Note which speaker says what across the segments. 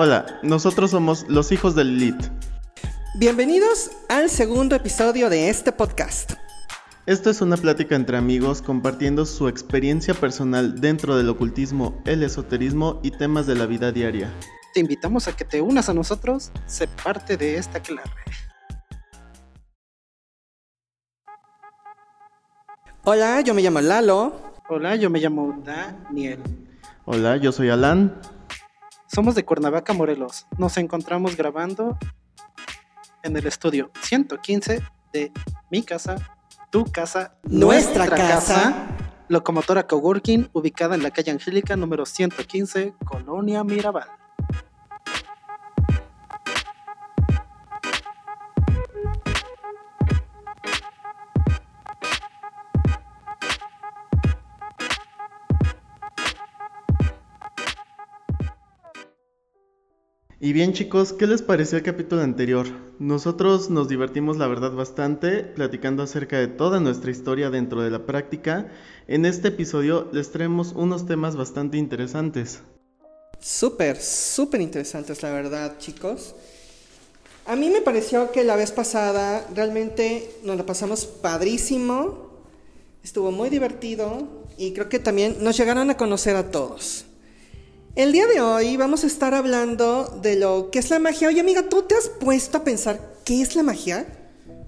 Speaker 1: Hola, nosotros somos los hijos del Lilith.
Speaker 2: Bienvenidos al segundo episodio de este podcast.
Speaker 1: Esto es una plática entre amigos compartiendo su experiencia personal dentro del ocultismo, el esoterismo y temas de la vida diaria.
Speaker 3: Te invitamos a que te unas a nosotros, sé parte de esta clave.
Speaker 2: Hola, yo me llamo Lalo.
Speaker 3: Hola, yo me llamo Daniel.
Speaker 1: Hola, yo soy Alan.
Speaker 3: Somos de Cuernavaca, Morelos. Nos encontramos grabando en el estudio 115 de mi casa, tu casa,
Speaker 2: Nuestra casa.
Speaker 3: Locomotora Coworking, ubicada en la calle Angélica número 115, Colonia Mirabal.
Speaker 1: Y bien chicos, ¿qué les pareció el capítulo anterior? Nosotros nos divertimos la verdad bastante platicando acerca de toda nuestra historia dentro de la práctica. En este episodio les traemos unos temas bastante interesantes.
Speaker 2: Súper, súper interesantes, la verdad, chicos. A mí me pareció que la vez pasada realmente nos la pasamos padrísimo. Estuvo muy divertido y creo que también nos llegaron a conocer a todos. El día de hoy vamos a estar hablando de lo que es la magia. Oye, amiga, ¿tú te has puesto a pensar qué es la magia?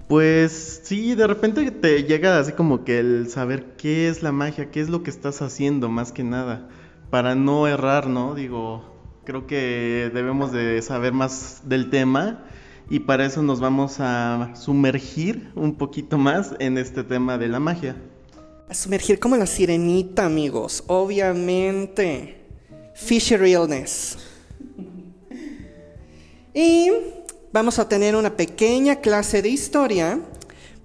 Speaker 1: Pues sí, de repente te llega así como que el saber qué es la magia, qué es lo que estás haciendo más que nada, para no errar, ¿no? Digo, creo que debemos de saber más del tema y para eso nos vamos a sumergir un poquito más en este tema de la magia.
Speaker 2: A sumergir como la sirenita, amigos, obviamente. Fishy Realness. Y vamos a tener una pequeña clase de historia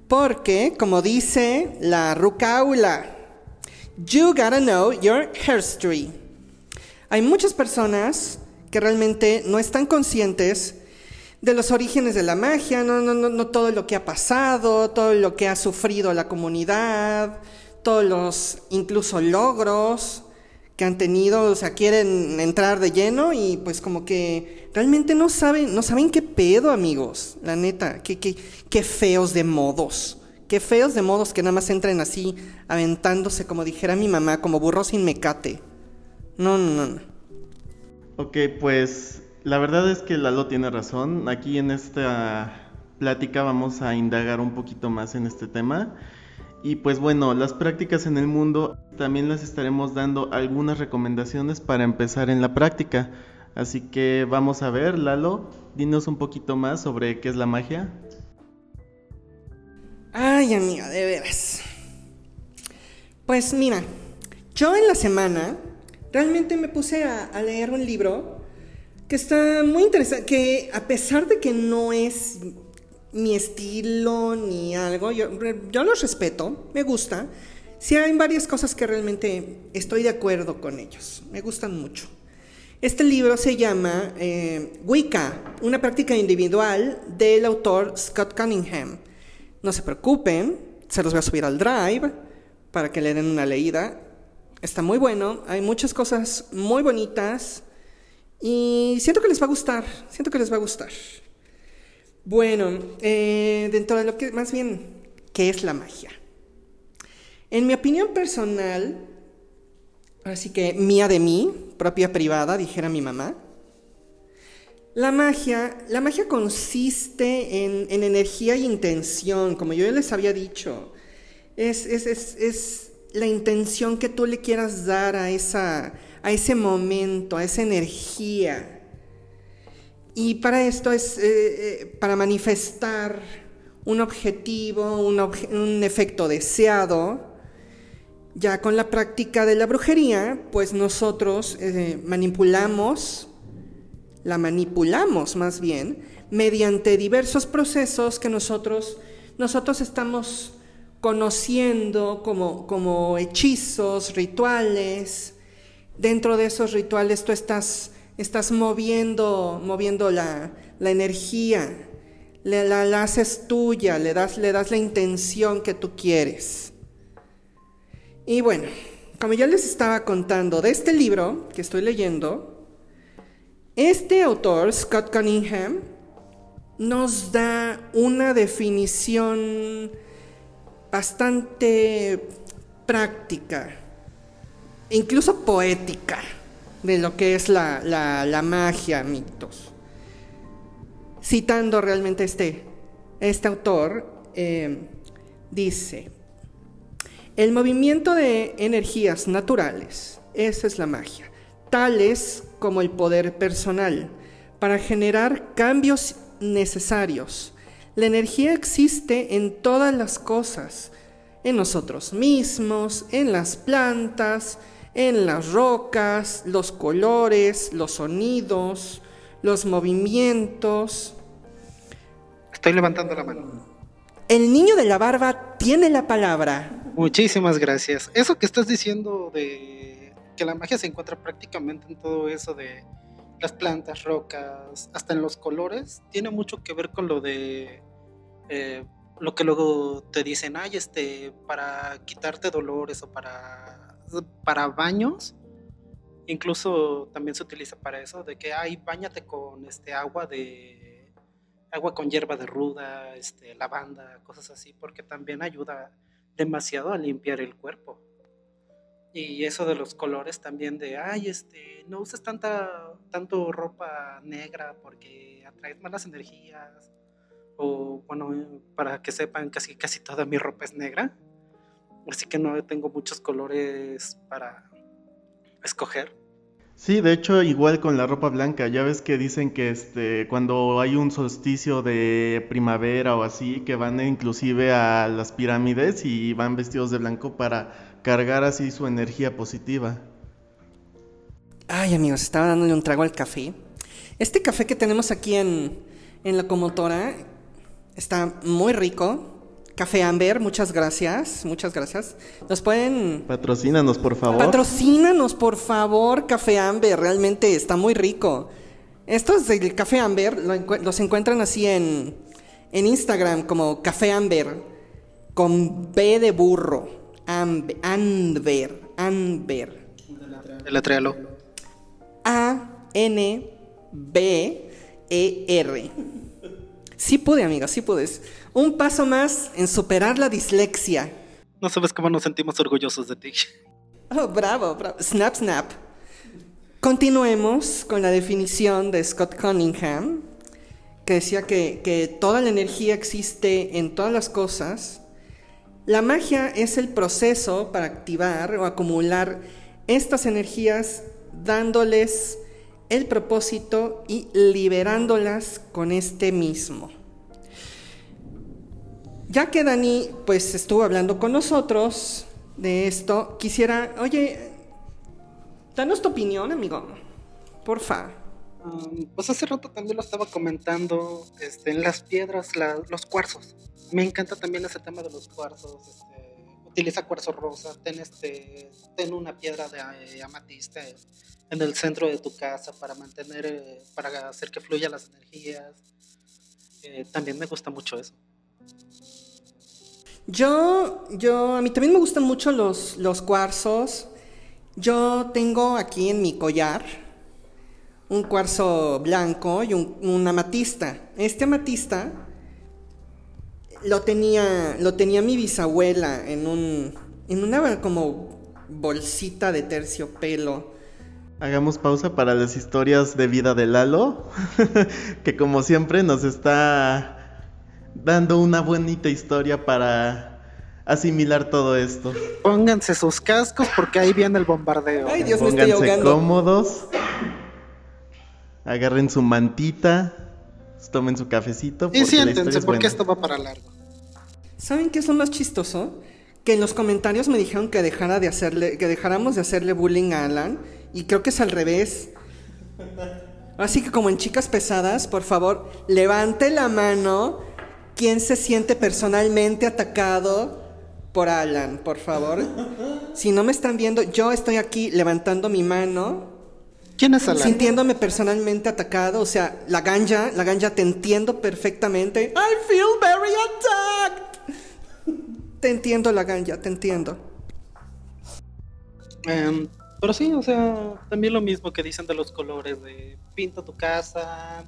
Speaker 2: porque, como dice la Rucaula, you gotta know your history. Hay muchas personas que realmente no están conscientes de los orígenes de la magia, no, no, no, no todo lo que ha pasado, todo lo que ha sufrido la comunidad, todos los incluso logros que han tenido, o sea, quieren entrar de lleno y pues como que realmente no saben, no saben qué pedo, amigos, la neta, qué, qué, qué feos de modos, qué feos de modos que nada más entren así, aventándose, como dijera mi mamá, como burro sin mecate. No, no, no.
Speaker 1: Ok, pues la verdad es que Lalo tiene razón. Aquí en esta plática vamos a indagar un poquito más en este tema. Y pues bueno, las prácticas en el mundo también les estaremos dando algunas recomendaciones para empezar en la práctica. Así que vamos a ver, Lalo, dinos un poquito más sobre qué es la magia.
Speaker 2: Ay, amiga, de veras. Pues mira, yo en la semana realmente me puse a leer un libro que está muy interesante, que a pesar de que no es mi estilo ni algo, yo, yo los respeto, me gusta. Sí hay varias cosas que realmente estoy de acuerdo con ellos, me gustan mucho. Este libro se llama eh, Wicca, una práctica individual del autor Scott Cunningham. No se preocupen, se los voy a subir al drive para que le den una leída. Está muy bueno, hay muchas cosas muy bonitas y siento que les va a gustar, siento que les va a gustar. Bueno, eh, dentro de lo que más bien, ¿qué es la magia? En mi opinión personal, así que mía de mí, propia privada, dijera mi mamá, la magia, la magia consiste en, en energía y intención, como yo ya les había dicho. Es, es, es, es, la intención que tú le quieras dar a, esa, a ese momento, a esa energía. Y para esto es eh, eh, para manifestar un objetivo, un, obje un, efecto deseado. Ya con la práctica de la brujería, pues nosotros eh, manipulamos, la manipulamos más bien, mediante diversos procesos que nosotros, nosotros estamos conociendo como, como hechizos, rituales. Dentro de esos rituales tú estás estás moviendo, moviendo la, la energía, la, la, haces tuya, le das, le das la intención que tú quieres. Y bueno, como ya les estaba contando de este libro que estoy leyendo, Este autor, Scott Cunningham, nos da una definición bastante práctica, incluso poética, de lo que es la, la, magia, mitos. Citando realmente este, este autor, eh, dice, el movimiento de energías naturales, esa es la magia, tales como el poder personal, para generar cambios necesarios. La energía existe en todas las cosas, en nosotros mismos, en las plantas, en las rocas, los colores, los sonidos, los movimientos.
Speaker 3: Estoy levantando la mano.
Speaker 2: El niño de la barba tiene la palabra.
Speaker 3: Muchísimas gracias. Eso que estás diciendo de que la magia se encuentra prácticamente en todo eso de las plantas, rocas, hasta en los colores, tiene mucho que ver con lo de eh, lo que luego te dicen, ay, este, para quitarte dolores o para, para baños, incluso también se utiliza para eso, de que, ay, bañate con este agua de agua con hierba de ruda, este, lavanda, cosas así, porque también ayuda demasiado a limpiar el cuerpo. Y eso de los colores también de, ay, este, no uses tanta, tanto ropa negra porque atraes malas energías. O bueno, para que sepan, casi, casi toda mi ropa es negra. Así que no tengo muchos colores para escoger.
Speaker 1: Sí, de hecho, igual con la ropa blanca, ya ves que dicen que este, cuando hay un solsticio de primavera o así, que van inclusive a las pirámides y van vestidos de blanco para cargar así su energía positiva.
Speaker 2: Ay, amigos, estaba dándole un trago al café. Este café que tenemos aquí en, en la comotora está muy rico. Café Amber, muchas gracias, muchas gracias. Nos pueden...
Speaker 1: Patrocínanos, por favor.
Speaker 2: Patrocínanos, por favor, Café Amber, realmente está muy rico. Estos del Café Amber los encuentran así en, en Instagram como Café Amber, con B de burro, Amber, Amber, Amber.
Speaker 3: Deletréalo.
Speaker 2: A-N-B-E-R. Sí pude, amiga, sí puedes. Un paso más en superar la dislexia.
Speaker 3: No sabes cómo nos sentimos orgullosos de ti.
Speaker 2: Oh, bravo, bravo. Snap, snap. Continuemos con la definición de Scott Cunningham, que decía que, que toda la energía existe en todas las cosas. La magia es el proceso para activar o acumular estas energías dándoles el propósito y liberándolas con este mismo. Ya que Dani pues estuvo hablando con nosotros de esto, quisiera, oye, danos tu opinión, amigo. Porfa.
Speaker 3: Um, pues hace rato también lo estaba comentando este, en las piedras, los cuarzos. Me encanta también ese tema de los cuarzos. Este, utiliza cuarzo rosa, ten, este, una piedra de eh, amatista en el centro de tu casa para mantener, eh, para hacer que fluya las energías. Eh, también me gusta mucho eso.
Speaker 2: Yo, yo, a mí también me gustan mucho los, los cuarzos. Yo tengo aquí en mi collar un cuarzo blanco y un, un amatista. Este amatista lo tenía, lo tenía mi bisabuela en un, en una como bolsita de terciopelo
Speaker 1: Hagamos pausa para las historias de vida de Lalo, que como siempre nos está dando una bonita historia para asimilar todo esto.
Speaker 3: Pónganse sus cascos porque ahí viene el bombardeo.
Speaker 2: Ay, Dios, Pónganse me estoy ahogando.
Speaker 1: cómodos. Agarren su mantita, tomen su cafecito.
Speaker 3: Y siéntense porque esto va para largo.
Speaker 2: ¿Saben qué es lo más chistoso? Que en los comentarios me dijeron que dejara de hacerle, que dejáramos de hacerle bullying a Alan y creo que es al revés. Así que como en chicas pesadas, por favor, levante la mano quien se siente personalmente atacado por Alan, por favor. Si no me están viendo, yo estoy aquí levantando mi mano.
Speaker 3: ¿Quién es Alan?
Speaker 2: Sintiéndome personalmente atacado, o sea, la ganja, la ganja te entiendo perfectamente. I feel very attacked. Te entiendo la ganja, te entiendo.
Speaker 3: Em, Pero sí, o sea, también lo mismo que dicen de los colores, de pinta tu casa,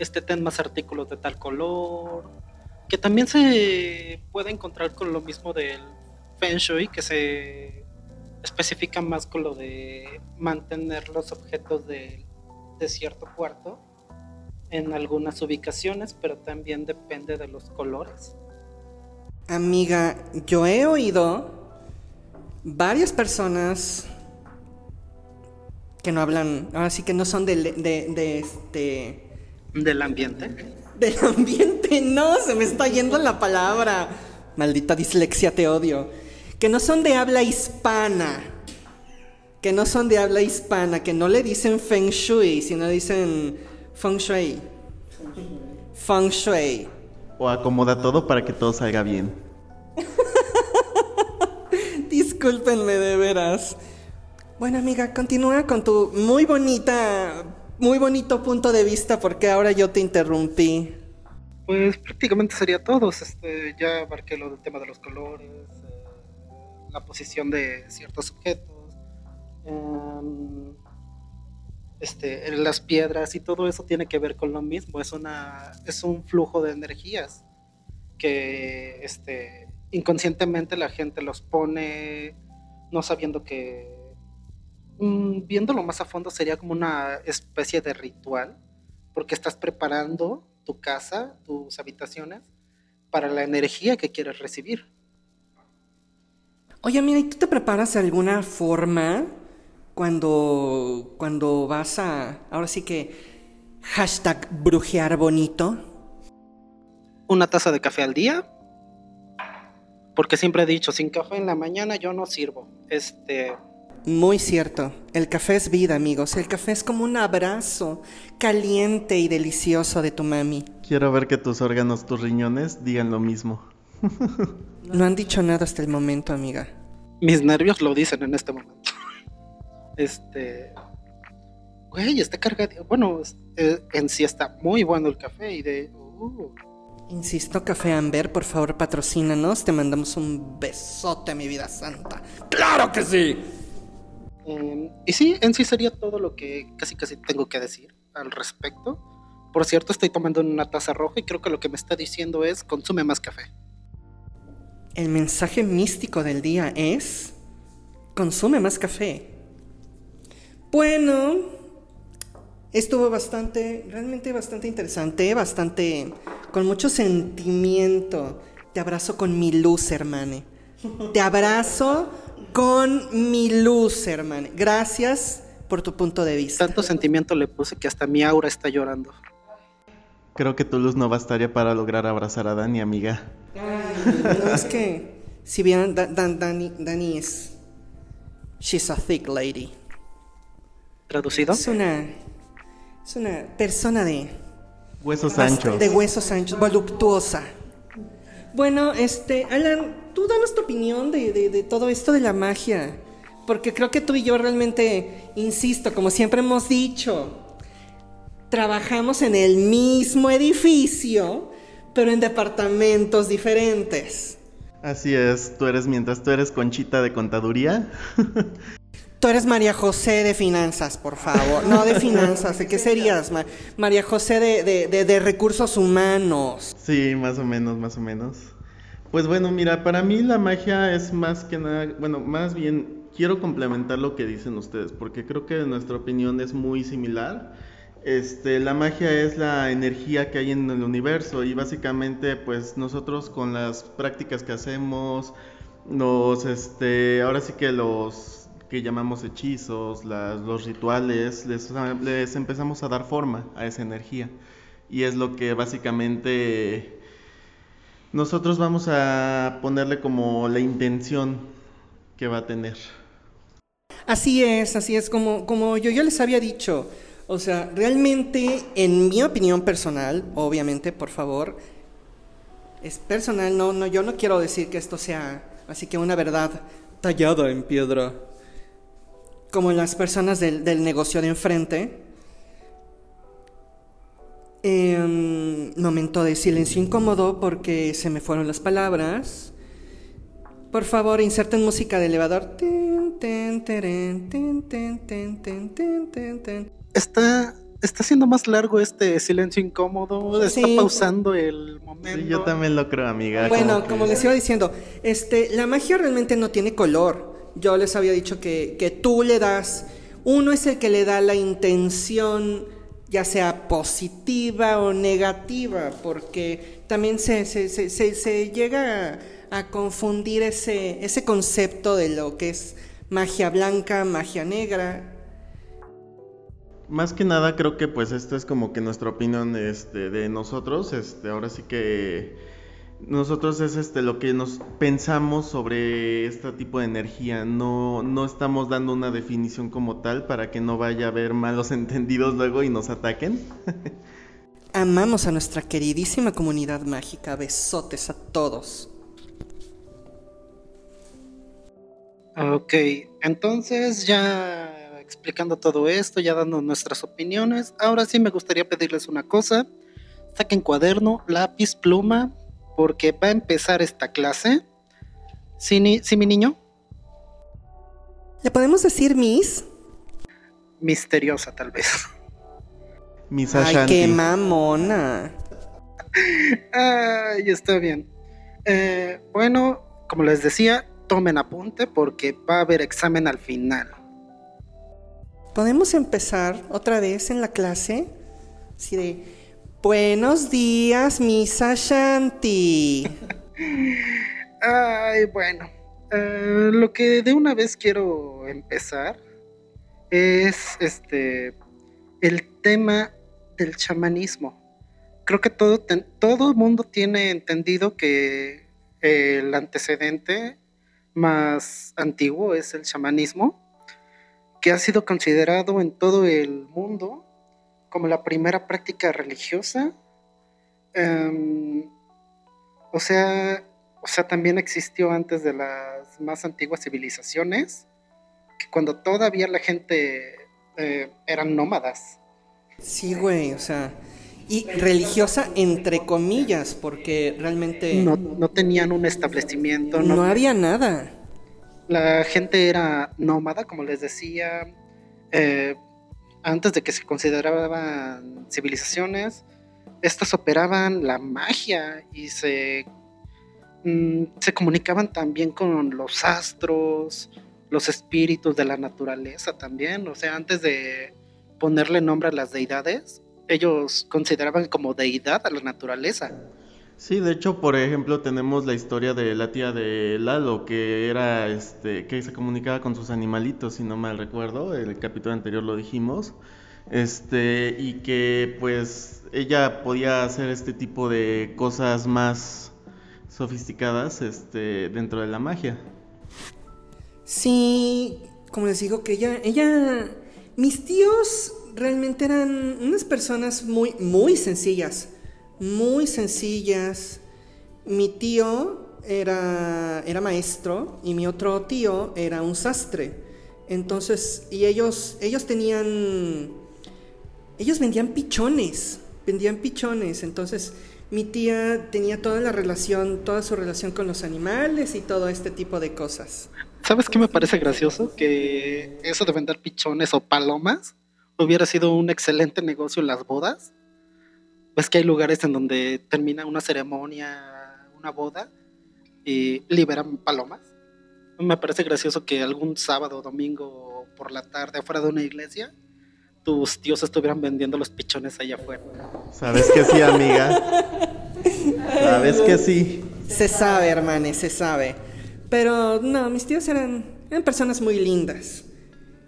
Speaker 3: este ten más artículos de tal color, que también se puede encontrar con lo mismo del Feng Shui, que se especifica más con lo de mantener los objetos de, de cierto cuarto en algunas ubicaciones, pero también depende de los colores.
Speaker 2: Amiga, yo he oído varias personas que no hablan, ahora sí que no son de, de, de este...
Speaker 3: Del ambiente.
Speaker 2: Del ambiente, no, se me está yendo la palabra. Maldita dislexia, te odio. Que no son de habla hispana. Que no son de habla hispana, que no le dicen feng shui, sino dicen feng shui. Feng shui.
Speaker 1: O acomoda todo para que todo salga bien.
Speaker 2: Discúlpenme de veras. Bueno, amiga, continúa con tu muy bonita, muy bonito punto de vista porque ahora yo te interrumpí.
Speaker 3: Pues prácticamente sería todo. Este, ya abarqué lo del tema de los colores, eh, la posición de ciertos objetos, em, este, las piedras y todo eso tiene que ver con lo mismo. Es una, es un flujo de energías que, este, inconscientemente la gente los pone no sabiendo que Mm, viéndolo más a fondo sería como una especie de ritual, porque estás preparando tu casa, tus habitaciones, para la energía que quieres recibir.
Speaker 2: Oye, mira, ¿y tú te preparas de alguna forma cuando, cuando vas a, ahora sí que, hashtag brujear bonito?
Speaker 3: Una taza de café al día, porque siempre he dicho, sin café en la mañana yo no sirvo. Este,
Speaker 2: muy cierto. El café es vida, amigos. El café es como un abrazo caliente y delicioso de tu mami.
Speaker 1: Quiero ver que tus órganos, tus riñones digan lo mismo.
Speaker 2: no han dicho nada hasta el momento, amiga.
Speaker 3: Mis nervios lo dicen en este momento. Este. Güey, está cargado. Bueno, eh, en sí está muy bueno el café y de. Uh.
Speaker 2: Insisto, Café Amber, por favor patrocínanos. Te mandamos un besote, mi vida santa. ¡Claro que sí!
Speaker 3: Em, y sí, en sí sería todo lo que casi casi tengo que decir al respecto. Por cierto, estoy tomando una taza roja y creo que lo que me está diciendo es consume más café.
Speaker 2: El mensaje místico del día es consume más café. Bueno, estuvo bastante, realmente bastante interesante, bastante, con mucho sentimiento. Te abrazo con mi luz, hermane. Te abrazo con mi luz, hermano. Gracias por tu punto de vista.
Speaker 3: Tanto sentimiento le puse que hasta mi aura está llorando.
Speaker 1: Creo que tu luz no bastaría para lograr abrazar a Dani, amiga.
Speaker 2: no, es que si bien Dani, Dani es... She's a thick lady.
Speaker 3: ¿Traducido?
Speaker 2: Es una... Es una persona de...
Speaker 1: Huesos anchos.
Speaker 2: De huesos anchos, voluptuosa. Bueno, este, Alan, tú danos tu opinión de, todo esto de la magia. Porque creo que tú y yo realmente, insisto, como siempre hemos dicho, trabajamos en el mismo edificio, pero en departamentos diferentes.
Speaker 1: Así es, tú eres, mientras tú eres Conchita de Contaduría.
Speaker 2: Tú eres María José de Finanzas, por favor. No de finanzas, ¿de qué serías? María José de, de Recursos Humanos.
Speaker 1: Sí, más o menos, más o menos. Pues bueno, mira, para mí la magia es más que nada, bueno, más bien quiero complementar lo que dicen ustedes, porque creo que nuestra opinión es muy similar. Este, la magia es la energía que hay en el universo y básicamente pues nosotros con las prácticas que hacemos, los, este, ahora sí que los que llamamos hechizos, los rituales, les, les empezamos a dar forma a esa energía y es lo que básicamente nosotros vamos a ponerle como la intención que va a tener.
Speaker 2: Así es, así es, como, como yo ya les había dicho. O sea, realmente, en mi opinión personal, obviamente, por favor, es personal, no, no, yo no quiero decir que esto sea así que una verdad tallada en piedra. Como las personas del, del negocio de enfrente, em, momento de silencio incómodo porque se me fueron las palabras. Por favor, inserten música de elevador.
Speaker 3: Está, está siendo más largo este silencio incómodo, está pausando el momento.
Speaker 1: Sí, yo también lo creo, amiga.
Speaker 2: Bueno, como, les iba diciendo, este, la magia realmente no tiene color. Yo les había dicho que, que tú le das, uno es el que le da la intención, ya sea positiva o negativa, porque también se, se, se, llega a, confundir ese, ese concepto de lo que es magia blanca, magia negra.
Speaker 1: Más que nada creo que pues esta es como que nuestra opinión este, de nosotros, este, ahora sí que nosotros es este lo que nos pensamos sobre este tipo de energía, no, no estamos dando una definición como tal para que no vaya a haber malos entendidos luego y nos ataquen.
Speaker 2: Amamos a nuestra queridísima comunidad mágica, besotes a todos.
Speaker 3: Ok, entonces ya explicando todo esto, ya dando nuestras opiniones, ahora sí me gustaría pedirles una cosa. Saquen cuaderno, lápiz, pluma, porque va a empezar esta clase. ¿Sí, mi niño?
Speaker 2: ¿Le podemos decir Miss?
Speaker 3: Misteriosa, tal vez.
Speaker 2: Miss Ashanti. Ay, qué mamona.
Speaker 3: Ay, está bien. Eh, bueno, como les decía, tomen apunte porque va a haber examen al final.
Speaker 2: ¿Podemos empezar otra vez en la clase? Sí, de, buenos días, Misa Shanti.
Speaker 3: Ay, bueno. Eh, lo que de una vez quiero empezar es este el tema del chamanismo. Creo que todo, todo el mundo tiene entendido que el antecedente más antiguo es el chamanismo, que ha sido considerado en todo el mundo como la primera práctica religiosa. Em, o, sea, o sea, también existió antes de las más antiguas civilizaciones, que cuando todavía la gente eh, eran nómadas.
Speaker 2: Sí, güey, o sea, y religiosa entre comillas, porque realmente...
Speaker 3: No, tenían un establecimiento.
Speaker 2: No, había nada.
Speaker 3: La gente era nómada, como les decía, eh, antes de que se consideraban civilizaciones, estas operaban la magia y se, mm, se comunicaban también con los astros, los espíritus de la naturaleza también. O sea, antes de ponerle nombre a las deidades, ellos consideraban como deidad a la naturaleza.
Speaker 1: Sí, de hecho, por ejemplo, tenemos la historia de la tía de Lalo, que era, este, que se comunicaba con sus animalitos, si no mal recuerdo, el capítulo anterior lo dijimos, este, y que pues ella podía hacer este tipo de cosas más sofisticadas, este, dentro de la magia.
Speaker 2: Sí, como les digo, que ella, ella, mis tíos realmente eran unas personas muy, muy sencillas, muy sencillas. Mi tío era, era maestro y mi otro tío era un sastre. Entonces, y ellos, ellos tenían, ellos vendían pichones, vendían pichones. Entonces, mi tía tenía toda la relación, toda su relación con los animales y todo este tipo de cosas.
Speaker 3: ¿Sabes qué me parece gracioso? Que eso de vender pichones o palomas hubiera sido un excelente negocio las bodas. Ves que hay lugares en donde termina una ceremonia, una boda, y liberan palomas. Me parece gracioso que algún sábado o domingo por la tarde afuera de una iglesia, tus tíos estuvieran vendiendo los pichones allá afuera.
Speaker 1: Sabes que sí, amiga. Sabes que sí.
Speaker 2: Se sabe, hermanes, se sabe. Pero no, mis tíos eran, eran personas muy lindas.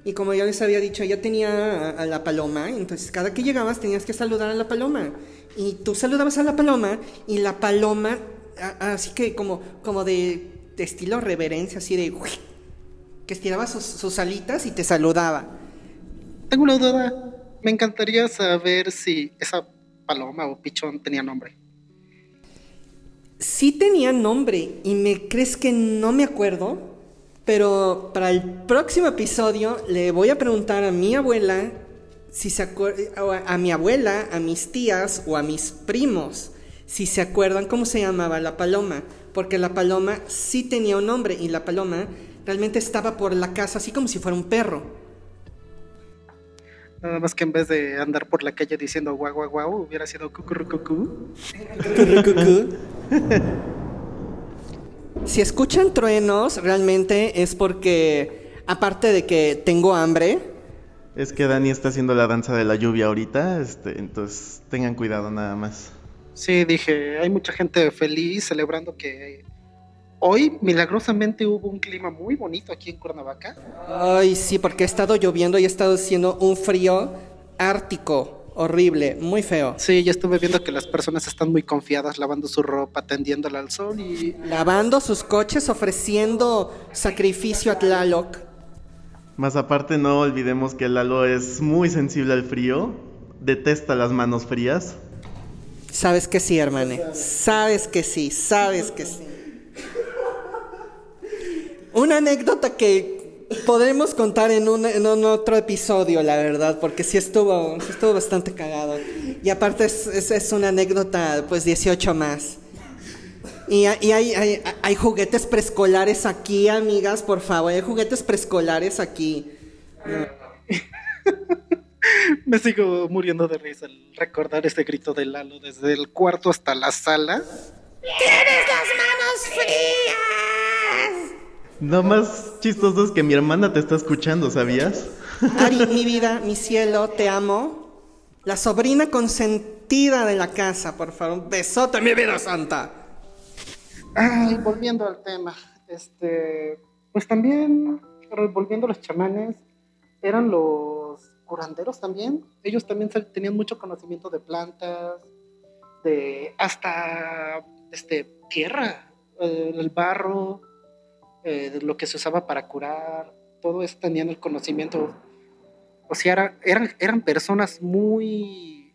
Speaker 2: Y como ya les había dicho, ella tenía a, la paloma, entonces cada que llegabas tenías que saludar a la paloma. Y tú saludabas a la paloma y la paloma, así que como, como de, estilo reverencia, así de que estiraba sus, alitas y te saludaba.
Speaker 3: Tengo una duda. Me encantaría saber si esa paloma o pichón tenía nombre.
Speaker 2: Sí tenía nombre y me crees que no me acuerdo. Pero para el próximo episodio le voy a preguntar a mi abuela si se a mi abuela, a mis tías o a mis primos si se acuerdan cómo se llamaba la paloma, porque la paloma sí tenía un nombre y la paloma realmente estaba por la casa así como si fuera un perro.
Speaker 3: Nada más que en vez de andar por la calle diciendo guau guau guau, hubiera sido cucurrucucú.
Speaker 2: si escuchan truenos, realmente es porque, aparte de que tengo hambre,
Speaker 1: es que Dani está haciendo la danza de la lluvia ahorita, este, entonces tengan cuidado nada más.
Speaker 3: Sí, dije, hay mucha gente feliz celebrando que hoy milagrosamente hubo un clima muy bonito aquí en Cuernavaca.
Speaker 2: Ay, sí, porque ha estado lloviendo y ha estado haciendo un frío ártico, horrible, muy feo.
Speaker 3: Sí, ya estuve viendo que las personas están muy confiadas lavando su ropa, tendiéndola al sol y...
Speaker 2: Lavando sus coches, ofreciendo sacrificio a Tlaloc.
Speaker 1: Más aparte no olvidemos que Lalo es muy sensible al frío, detesta las manos frías.
Speaker 2: Sabes que sí, hermane. Sabes que sí, sabes que sí. Una anécdota que podremos contar en un, otro episodio, la verdad, porque sí estuvo, estuvo bastante cagado. Y aparte es, es, una anécdota, pues 18 más. Y, hay, hay, hay, juguetes preescolares aquí, amigas, por favor. Hay juguetes preescolares aquí.
Speaker 3: Me sigo muriendo de risa al recordar ese grito de Lalo desde el cuarto hasta la sala.
Speaker 2: ¡Tienes las manos frías!
Speaker 1: No más chistoso es que mi hermana te está escuchando, ¿sabías?
Speaker 2: Ari, mi vida, mi cielo, te amo. La sobrina consentida de la casa, por favor. Un besote, mi vida santa.
Speaker 3: Volviendo al tema, este, pues también, volviendo a los chamanes, eran los curanderos también. Ellos también tenían mucho conocimiento de plantas, de hasta este, tierra, eh, el barro, eh, lo que se usaba para curar, todo eso tenían el conocimiento. O sea, eran, eran personas muy,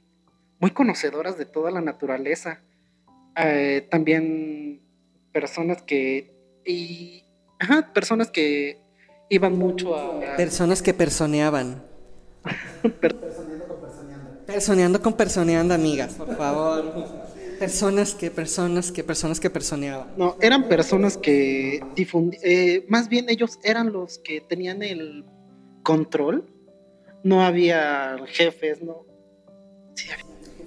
Speaker 3: muy conocedoras de toda la naturaleza. Eh, también personas que y ajá, personas que iban mucho a
Speaker 2: personas que personeaban. Personeando con personeando. Amigas por favor. Personas que personas que personas que personeaban.
Speaker 3: No eran personas que difundían eh, más bien ellos eran los que tenían el control. No había jefes no.
Speaker 2: Sí había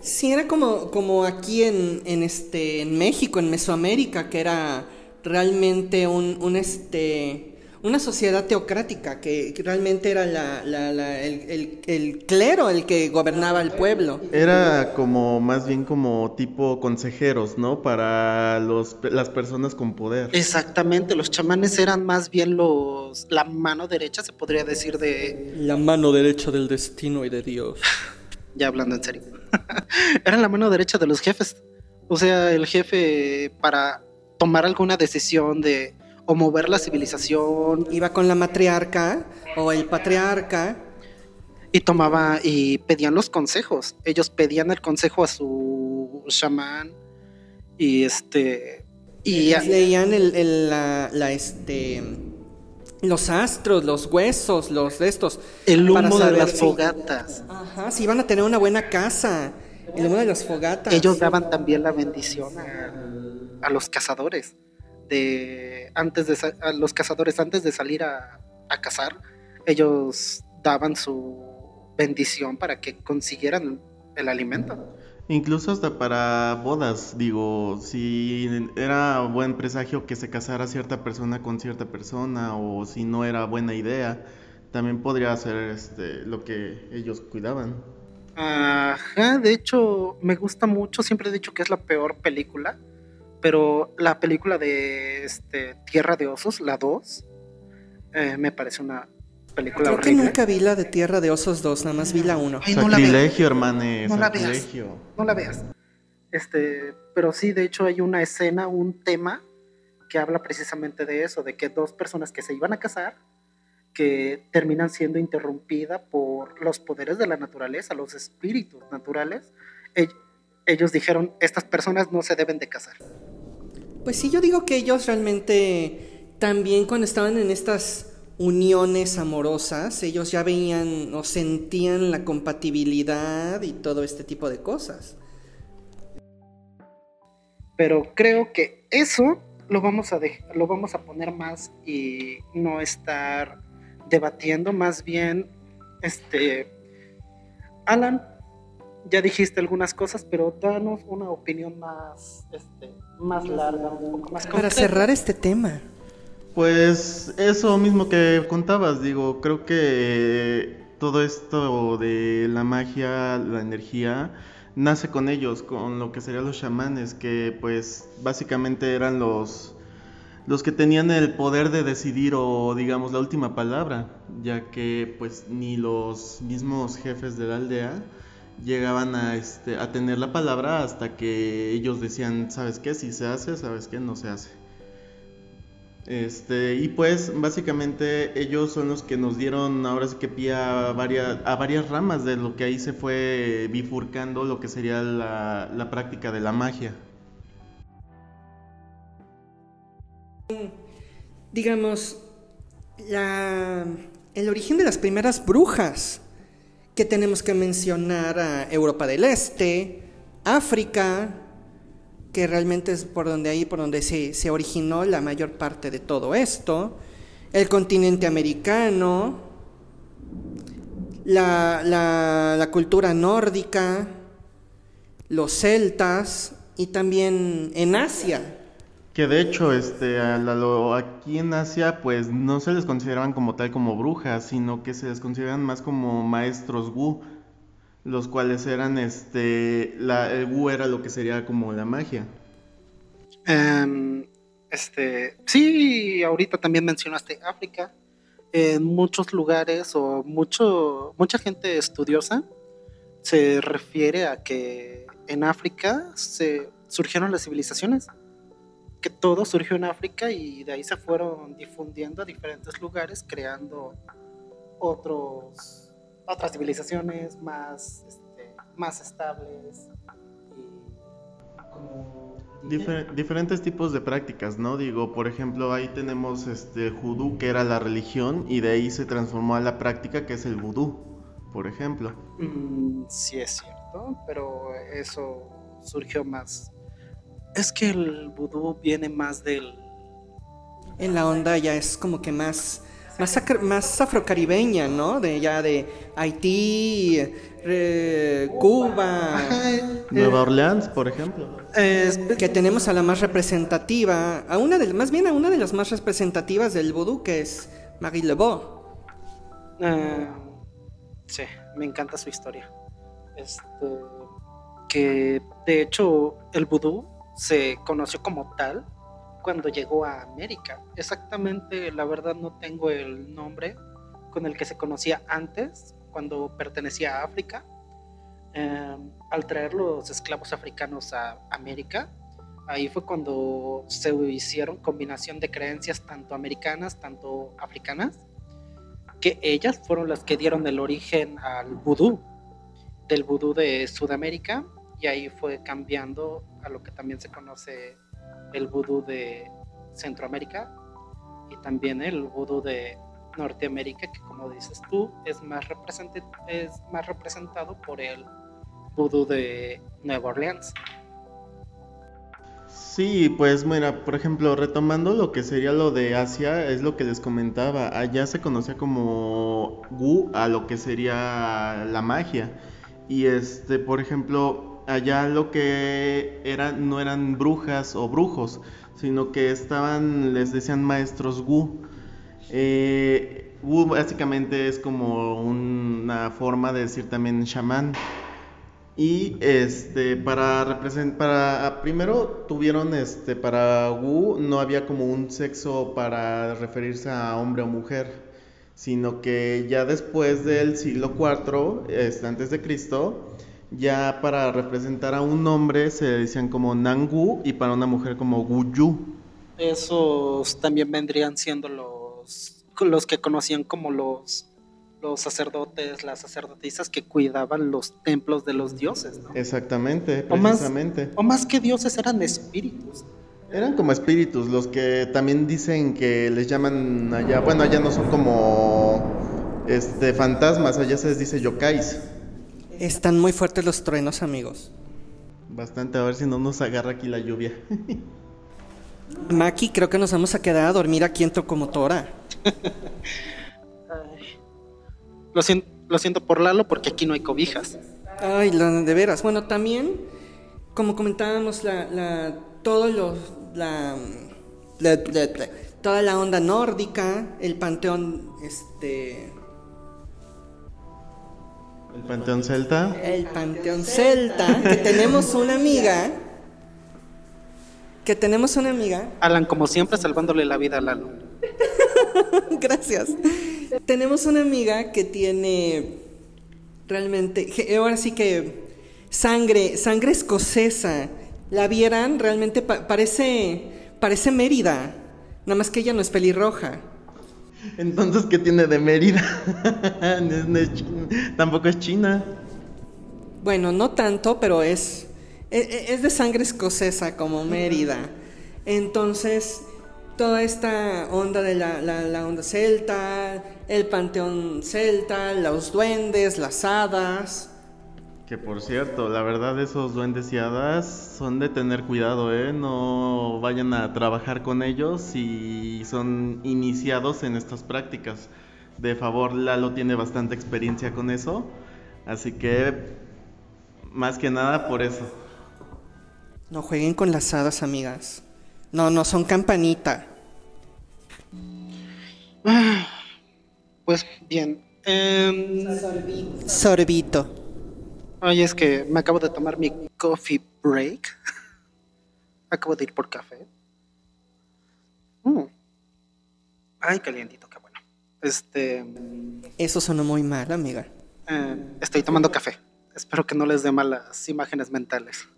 Speaker 2: Sí, era como, como aquí en, en, este, en México, en Mesoamérica, que era realmente un, un este, una sociedad teocrática, que realmente era la, la, la, el, el, clero el que gobernaba el pueblo.
Speaker 1: Era como más bien como tipo consejeros, ¿no? Para los, las personas con poder.
Speaker 3: Exactamente, los chamanes eran más bien los la mano derecha, se podría decir, de...
Speaker 2: La mano derecha del destino y de Dios.
Speaker 3: Ya hablando en serio. Era la mano derecha de los jefes. O sea, el jefe para tomar alguna decisión de o mover la civilización.
Speaker 2: Iba con la matriarca o el patriarca.
Speaker 3: Y tomaba y pedían los consejos. Ellos pedían el consejo a su chamán. Y este. Y
Speaker 2: leían el, la, la, este los astros, los huesos, los de estos.
Speaker 3: El humo de las fogatas.
Speaker 2: Ajá, si iban a tener una buena casa. El humo de las fogatas.
Speaker 3: Ellos daban también la bendición a, los cazadores. De antes de a los cazadores antes de salir a, a cazar, ellos daban su bendición para que consiguieran el alimento.
Speaker 1: Incluso hasta para bodas, digo, si era buen presagio que se casara cierta persona con cierta persona o si no era buena idea, también podría ser este, lo que ellos cuidaban.
Speaker 3: Ajá, de hecho me gusta mucho, siempre he dicho que es la peor película, pero la película de este, Tierra de Osos, la 2, eh, me parece una película
Speaker 2: Creo que nunca vi la de Tierra de Osos 2, nada más vi la 1.
Speaker 1: Sacrilegio, hermane.
Speaker 3: No la veas. No la veas. Este, pero sí, de hecho hay una escena, un tema que habla precisamente de eso, de que dos personas que se iban a casar, que terminan siendo interrumpidas por los poderes de la naturaleza, los espíritus naturales, ellos dijeron, estas personas no se deben de casar.
Speaker 2: Pues sí, yo digo que ellos realmente también cuando estaban en estas uniones amorosas, ellos ya veían o sentían la compatibilidad y todo este tipo de cosas.
Speaker 3: Pero creo que eso lo vamos a lo vamos a poner más y no estar debatiendo, más bien, este, Alan, ya dijiste algunas cosas, pero danos una opinión más, este, más larga, un poco más
Speaker 2: Para cerrar este tema.
Speaker 1: Pues eso mismo que contabas, digo, creo que todo esto de la magia, la energía, nace con ellos, con lo que serían los chamanes, que pues básicamente eran los, los que tenían el poder de decidir o digamos la última palabra, ya que pues ni los mismos jefes de la aldea llegaban a, este, a tener la palabra hasta que ellos decían, ¿sabes qué? Si se hace, ¿sabes qué? No se hace. Este, y pues básicamente ellos son los que nos dieron ahora sí que pie a varias, a varias ramas de lo que ahí se fue bifurcando lo que sería la, la práctica de la magia.
Speaker 2: Digamos, la, el origen de las primeras brujas que tenemos que mencionar a Europa del Este, África, que realmente es por donde ahí, por donde se, se originó la mayor parte de todo esto, el continente americano, la, la, cultura nórdica, los celtas y también en Asia.
Speaker 1: Que de hecho, este, aquí en Asia, pues no se les consideraban como tal como brujas, sino que se les consideran más como maestros wu los cuales eran, este, la, el Wu era lo que sería como la magia.
Speaker 3: Em, este, sí, ahorita también mencionaste África. En muchos lugares o mucho, mucha gente estudiosa se refiere a que en África se surgieron las civilizaciones, que todo surgió en África y de ahí se fueron difundiendo a diferentes lugares, creando otros otras civilizaciones más, este, más estables
Speaker 1: diferentes tipos de prácticas, ¿no? Digo, por ejemplo, ahí tenemos este judú, que era la religión, y de ahí se transformó a la práctica, que es el vudú, por ejemplo.
Speaker 3: Mm, sí, es cierto, pero eso surgió más. Es que el vudú viene más del.
Speaker 2: En la onda ya es como que más más, más afrocaribeña, ¿no? De ya de Haití, Cuba.
Speaker 1: Nueva Orleans, por ejemplo.
Speaker 2: que tenemos a la más representativa, a una de, más bien a una de las más representativas del vudú, que es Marie Lebeau.
Speaker 3: Ah, sí, me encanta su historia. Este, que de hecho el vudú se conoció como tal cuando llegó a América. Exactamente, la verdad no tengo el nombre con el que se conocía antes, cuando pertenecía a África. Em, al traer los esclavos africanos a América, ahí fue cuando se hicieron combinación de creencias tanto americanas, tanto africanas, que ellas fueron las que dieron el origen al vudú, del vudú de Sudamérica, y ahí fue cambiando a lo que también se conoce el vudú de Centroamérica y también el vudú de Norteamérica, que como dices tú, es más, es más representado por el vudú de Nueva Orleans.
Speaker 1: Sí, pues mira, por ejemplo, retomando lo que sería lo de Asia, es lo que les comentaba, allá se conocía como Wu a lo que sería la magia. Y este, por ejemplo, allá lo que eran no eran brujas o brujos, sino que estaban, les decían maestros Wu. Eh, wu básicamente es como una forma de decir también chamán. Y este para representar para primero tuvieron este para Wu no había como un sexo para referirse a hombre o mujer, sino que ya después del siglo IV, este, antes de Cristo, ya para representar a un hombre se decían como Nangu y para una mujer como Guyu.
Speaker 3: Esos también vendrían siendo los, los que conocían como los, los sacerdotes, las sacerdotisas que cuidaban los templos de los dioses.
Speaker 1: Exactamente, precisamente.
Speaker 3: O más, que dioses eran espíritus.
Speaker 1: Eran como espíritus, los que también dicen que les llaman allá, bueno, allá no son como este fantasmas, allá se les dice yokais.
Speaker 2: Están muy fuertes los truenos, amigos.
Speaker 1: Bastante, a ver si no nos agarra aquí la lluvia.
Speaker 2: Maki, creo que nos vamos a quedar a dormir aquí en Tocomotora.
Speaker 3: lo, siento, lo siento por Lalo porque aquí no hay cobijas.
Speaker 2: Ay, de veras. Bueno, también, como comentábamos, la, la, todo lo, la, toda la onda nórdica, el panteón, este...
Speaker 1: El panteón celta.
Speaker 2: El panteón celta, que tenemos una amiga que tenemos una amiga.
Speaker 3: Alan, como siempre, salvándole la vida a Lalo.
Speaker 2: Gracias. tenemos una amiga que tiene realmente, ahora sí que sangre, sangre escocesa. La vieran, realmente parece, parece Mérida. Nada más que ella no es pelirroja.
Speaker 1: Entonces, ¿qué tiene de Mérida? Tampoco es China.
Speaker 2: Bueno, no tanto, pero es e, e, es de sangre escocesa como Mérida. Entonces, toda esta onda de la, onda celta, el panteón celta, los duendes, las hadas.
Speaker 1: Que por cierto, la verdad esos duendes y hadas son de tener cuidado, ¿eh? No vayan a trabajar con ellos si son iniciados en estas prácticas. De favor, Lalo tiene bastante experiencia con eso, así que más que nada por eso.
Speaker 2: No jueguen con las hadas, amigas. No, no son campanita.
Speaker 3: Pues bien. Eh...
Speaker 2: Sorbito.
Speaker 3: Ay, es que me acabo de tomar mi coffee break. acabo de ir por café. Mm. Ay, calientito, qué bueno. Este.
Speaker 2: Eso sonó muy mal, amiga.
Speaker 3: Eh, estoy tomando café. Espero que no les dé malas imágenes mentales.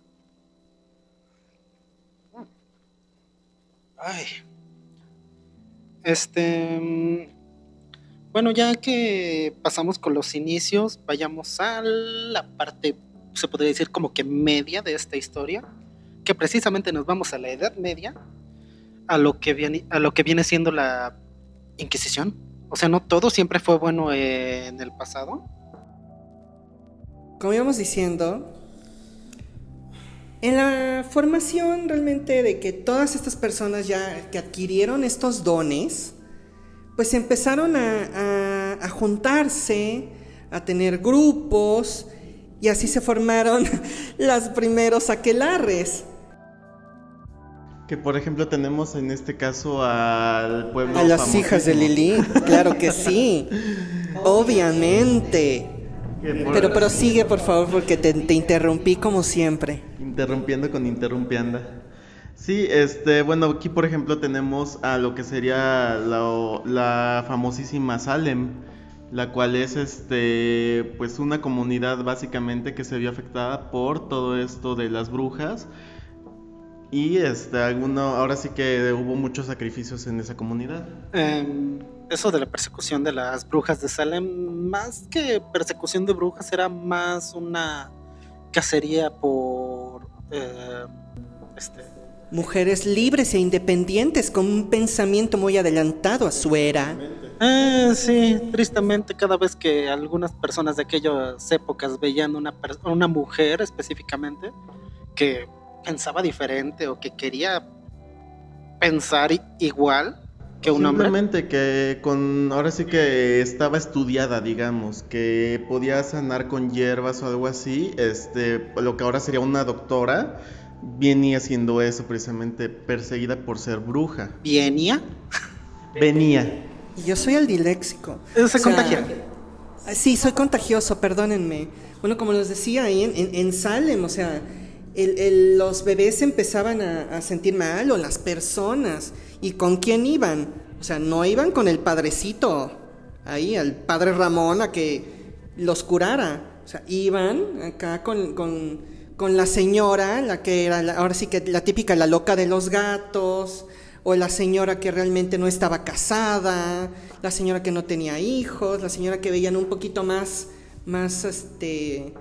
Speaker 3: Ay. Este. Bueno, ya que pasamos con los inicios, vayamos a la parte, se podría decir como que media de esta historia, que precisamente nos vamos a la Edad Media, a lo que viene, a lo que viene siendo la Inquisición. O sea, no todo siempre fue bueno en el pasado.
Speaker 2: Como íbamos diciendo, en la formación realmente de que todas estas personas ya que adquirieron estos dones, pues empezaron a, juntarse, a tener grupos, y así se formaron los primeros aquelarres.
Speaker 1: Que por ejemplo tenemos en este caso al pueblo.
Speaker 2: A las hijas de Lili, claro que sí, obviamente. Pero prosigue, por favor, porque te, interrumpí como siempre.
Speaker 1: Interrumpiendo con interrumpiendo. Sí, este, bueno, aquí por ejemplo tenemos a lo que sería la, famosísima Salem, la cual es este, pues una comunidad básicamente que se vio afectada por todo esto de las brujas. Y este, alguno, ahora sí que hubo muchos sacrificios en esa comunidad.
Speaker 3: Em, eso de la persecución de las brujas de Salem, más que persecución de brujas, era más una cacería por eh, este,
Speaker 2: mujeres libres e independientes con un pensamiento muy adelantado a su era.
Speaker 3: Ah, sí, tristemente cada vez que algunas personas de aquellas épocas veían una, una mujer específicamente que pensaba diferente o que quería pensar igual, que un
Speaker 1: Simplemente que con ahora sí que estaba estudiada, digamos, que podía sanar con hierbas o algo así, este, lo que ahora sería una doctora, venía haciendo eso precisamente perseguida por ser bruja.
Speaker 3: ¿Venía?
Speaker 1: Venía.
Speaker 2: Yo soy el diléxico.
Speaker 3: ¿Se contagia?
Speaker 2: Sí, soy contagioso, perdónenme. Bueno, como les decía ahí en, Salem, o sea, los bebés empezaban a, a sentir mal o las personas ¿Y con quién iban? O sea, no iban con el padrecito, ahí, al padre Ramón, a que los curara. O sea, iban acá con, con, la señora, la que era, ahora sí que la típica, la loca de los gatos, o la señora que realmente no estaba casada, la señora que no tenía hijos, la señora que veían un poquito más, más, este,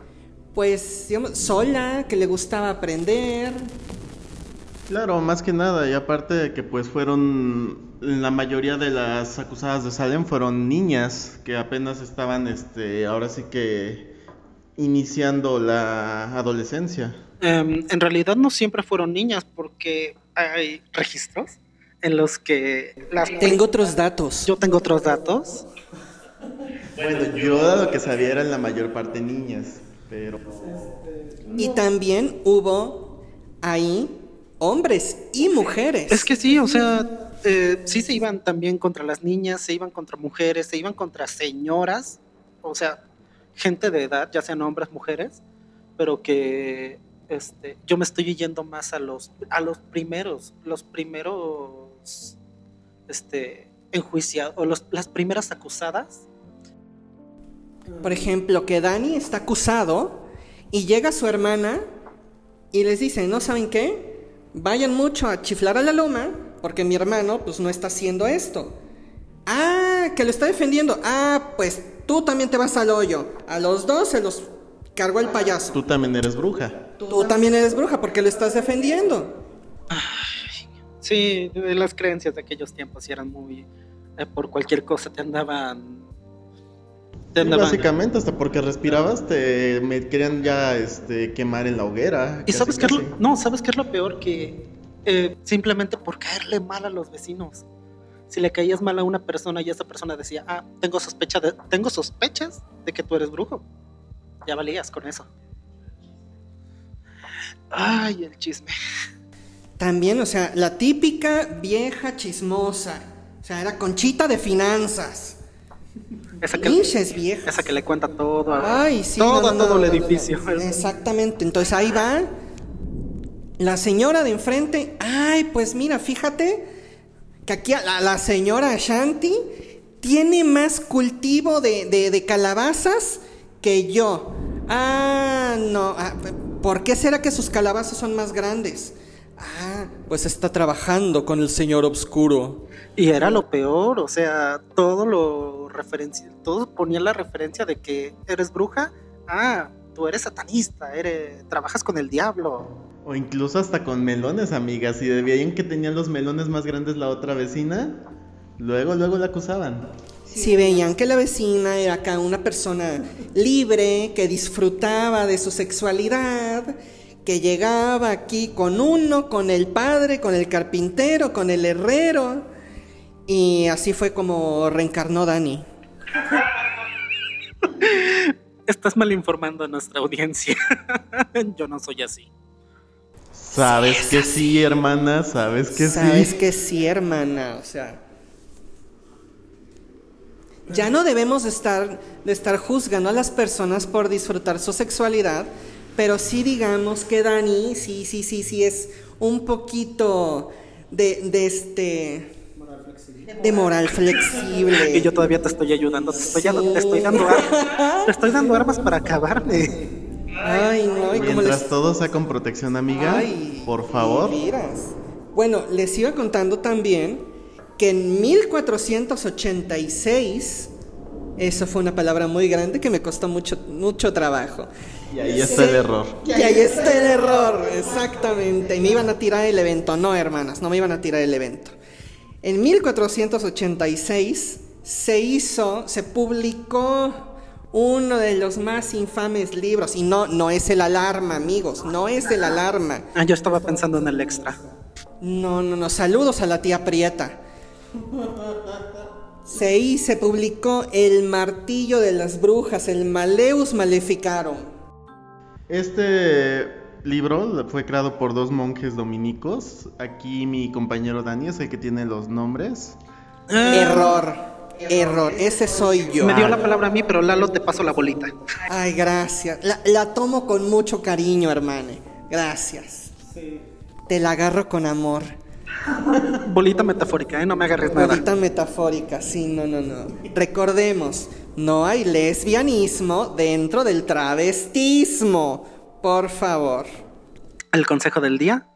Speaker 2: pues, digamos, sola, que le gustaba aprender.
Speaker 1: Claro, más que nada, y aparte de que pues fueron, la mayoría de las acusadas de Salem fueron niñas que apenas estaban, este, ahora sí que iniciando la adolescencia.
Speaker 3: Em, en realidad no siempre fueron niñas, porque hay registros en los que las...
Speaker 2: Tengo otros datos.
Speaker 3: Yo tengo otros datos.
Speaker 1: Bueno, yo lo que sabía eran la mayor parte niñas, pero...
Speaker 2: Y también hubo ahí hombres y mujeres.
Speaker 3: Es que sí, o sea, eh, sí se iban también contra las niñas, se iban contra mujeres, se iban contra señoras, o sea, gente de edad, ya sean hombres, mujeres, pero que este, yo me estoy yendo más a los, a los primeros, los primeros este, enjuiciados, o los, las primeras acusadas.
Speaker 2: Por ejemplo, que Dani está acusado y llega su hermana y les dice, ¿no saben qué? Vayan mucho a chiflar a la loma porque mi hermano pues no está haciendo esto. Ah, que lo está defendiendo. Ah, pues tú también te vas al hoyo. A los dos se los cargó el payaso.
Speaker 1: Tú también eres bruja.
Speaker 2: Tú también eres bruja porque lo estás defendiendo.
Speaker 3: Sí, las creencias de aquellos tiempos eran muy... Eh, por cualquier cosa te andaban...
Speaker 1: Te andaban... básicamente, hasta porque respirabas te me querían ya este, quemar en la hoguera.
Speaker 3: ¿Y sabes qué es lo... No, ¿sabes qué es lo peor? Que eh, simplemente por caerle mal a los vecinos. Si le caías mal a una persona y esa persona decía, ah, tengo, sospecha de, tengo sospechas de que tú eres brujo, ya valías con eso. Ay, el chisme.
Speaker 2: También, o sea, la típica vieja chismosa. O sea, era conchita de finanzas.
Speaker 3: Esa que,
Speaker 2: viejas.
Speaker 3: Esa que le cuenta todo
Speaker 2: a, Ay, sí,
Speaker 3: todo, todo el edificio.
Speaker 2: Exactamente. Entonces ahí va la señora de enfrente, ay, pues mira, fíjate que aquí la, señora Shanti tiene más cultivo de, calabazas que yo. Ah, no, ah, ¿por qué será que sus calabazas son más grandes? Ah, pues está trabajando con el señor oscuro.
Speaker 3: Y era lo peor, o sea, todo lo referencia, todos ponían la referencia de que eres bruja. Ah, tú eres satanista, eres, trabajas con el diablo.
Speaker 1: O incluso hasta con melones, amigas. Si veían que tenían los melones más grandes la otra vecina, luego, luego la acusaban.
Speaker 2: Si veían que la vecina era acá una persona libre, que disfrutaba de su sexualidad, que llegaba aquí con uno, con el padre, con el carpintero, con el herrero. Y así fue como reencarnó Dani.
Speaker 3: Estás mal informando a nuestra audiencia. Yo no soy así.
Speaker 1: Sabes que sí, hermana, sabes que
Speaker 2: sí. Sabes que sí, hermana, o sea. Ya no debemos de estar, de estar juzgando a las personas por disfrutar su sexualidad, pero sí digamos que Dani, sí, sí, sí, sí, es un poquito de, de este... De moral flexible.
Speaker 3: Y yo todavía te estoy ayudando, te estoy, te estoy dando armas, te estoy dando armas para acabarme.
Speaker 2: Ay, no,
Speaker 1: Mientras todo sea con protección, amiga, por favor.
Speaker 2: Bueno, les iba contando también que en 1486, eso fue una palabra muy grande que me costó mucho, mucho trabajo.
Speaker 1: Y ahí está el error.
Speaker 2: Y ahí está el error, exactamente. Y me iban a tirar el evento. No, hermanas, no me iban a tirar el evento. En 1486 se hizo, se publicó uno de los más infames libros. Y no, no es el alarma, amigos, no es el alarma.
Speaker 3: Ah, yo estaba pensando en el extra.
Speaker 2: No, no, no, saludos a la tía Prieta. Se, se publicó El martillo de las brujas, el Maleus Maleficarum.
Speaker 1: Este libro fue creado por dos monjes dominicos. Aquí mi compañero Dani es el que tiene los nombres.
Speaker 2: Error. Error, ese soy yo.
Speaker 3: Me dio la palabra a mí, pero Lalo te paso la bolita.
Speaker 2: Ay, gracias. La, tomo con mucho cariño, hermane. Gracias. Sí. Te la agarro con amor.
Speaker 3: Bolita metafórica, ¿eh? No me agarres nada.
Speaker 2: Bolita metafórica, sí, no, no, no. Recordemos, no hay lesbianismo dentro del travestismo. Por favor.
Speaker 3: ¿El consejo del día?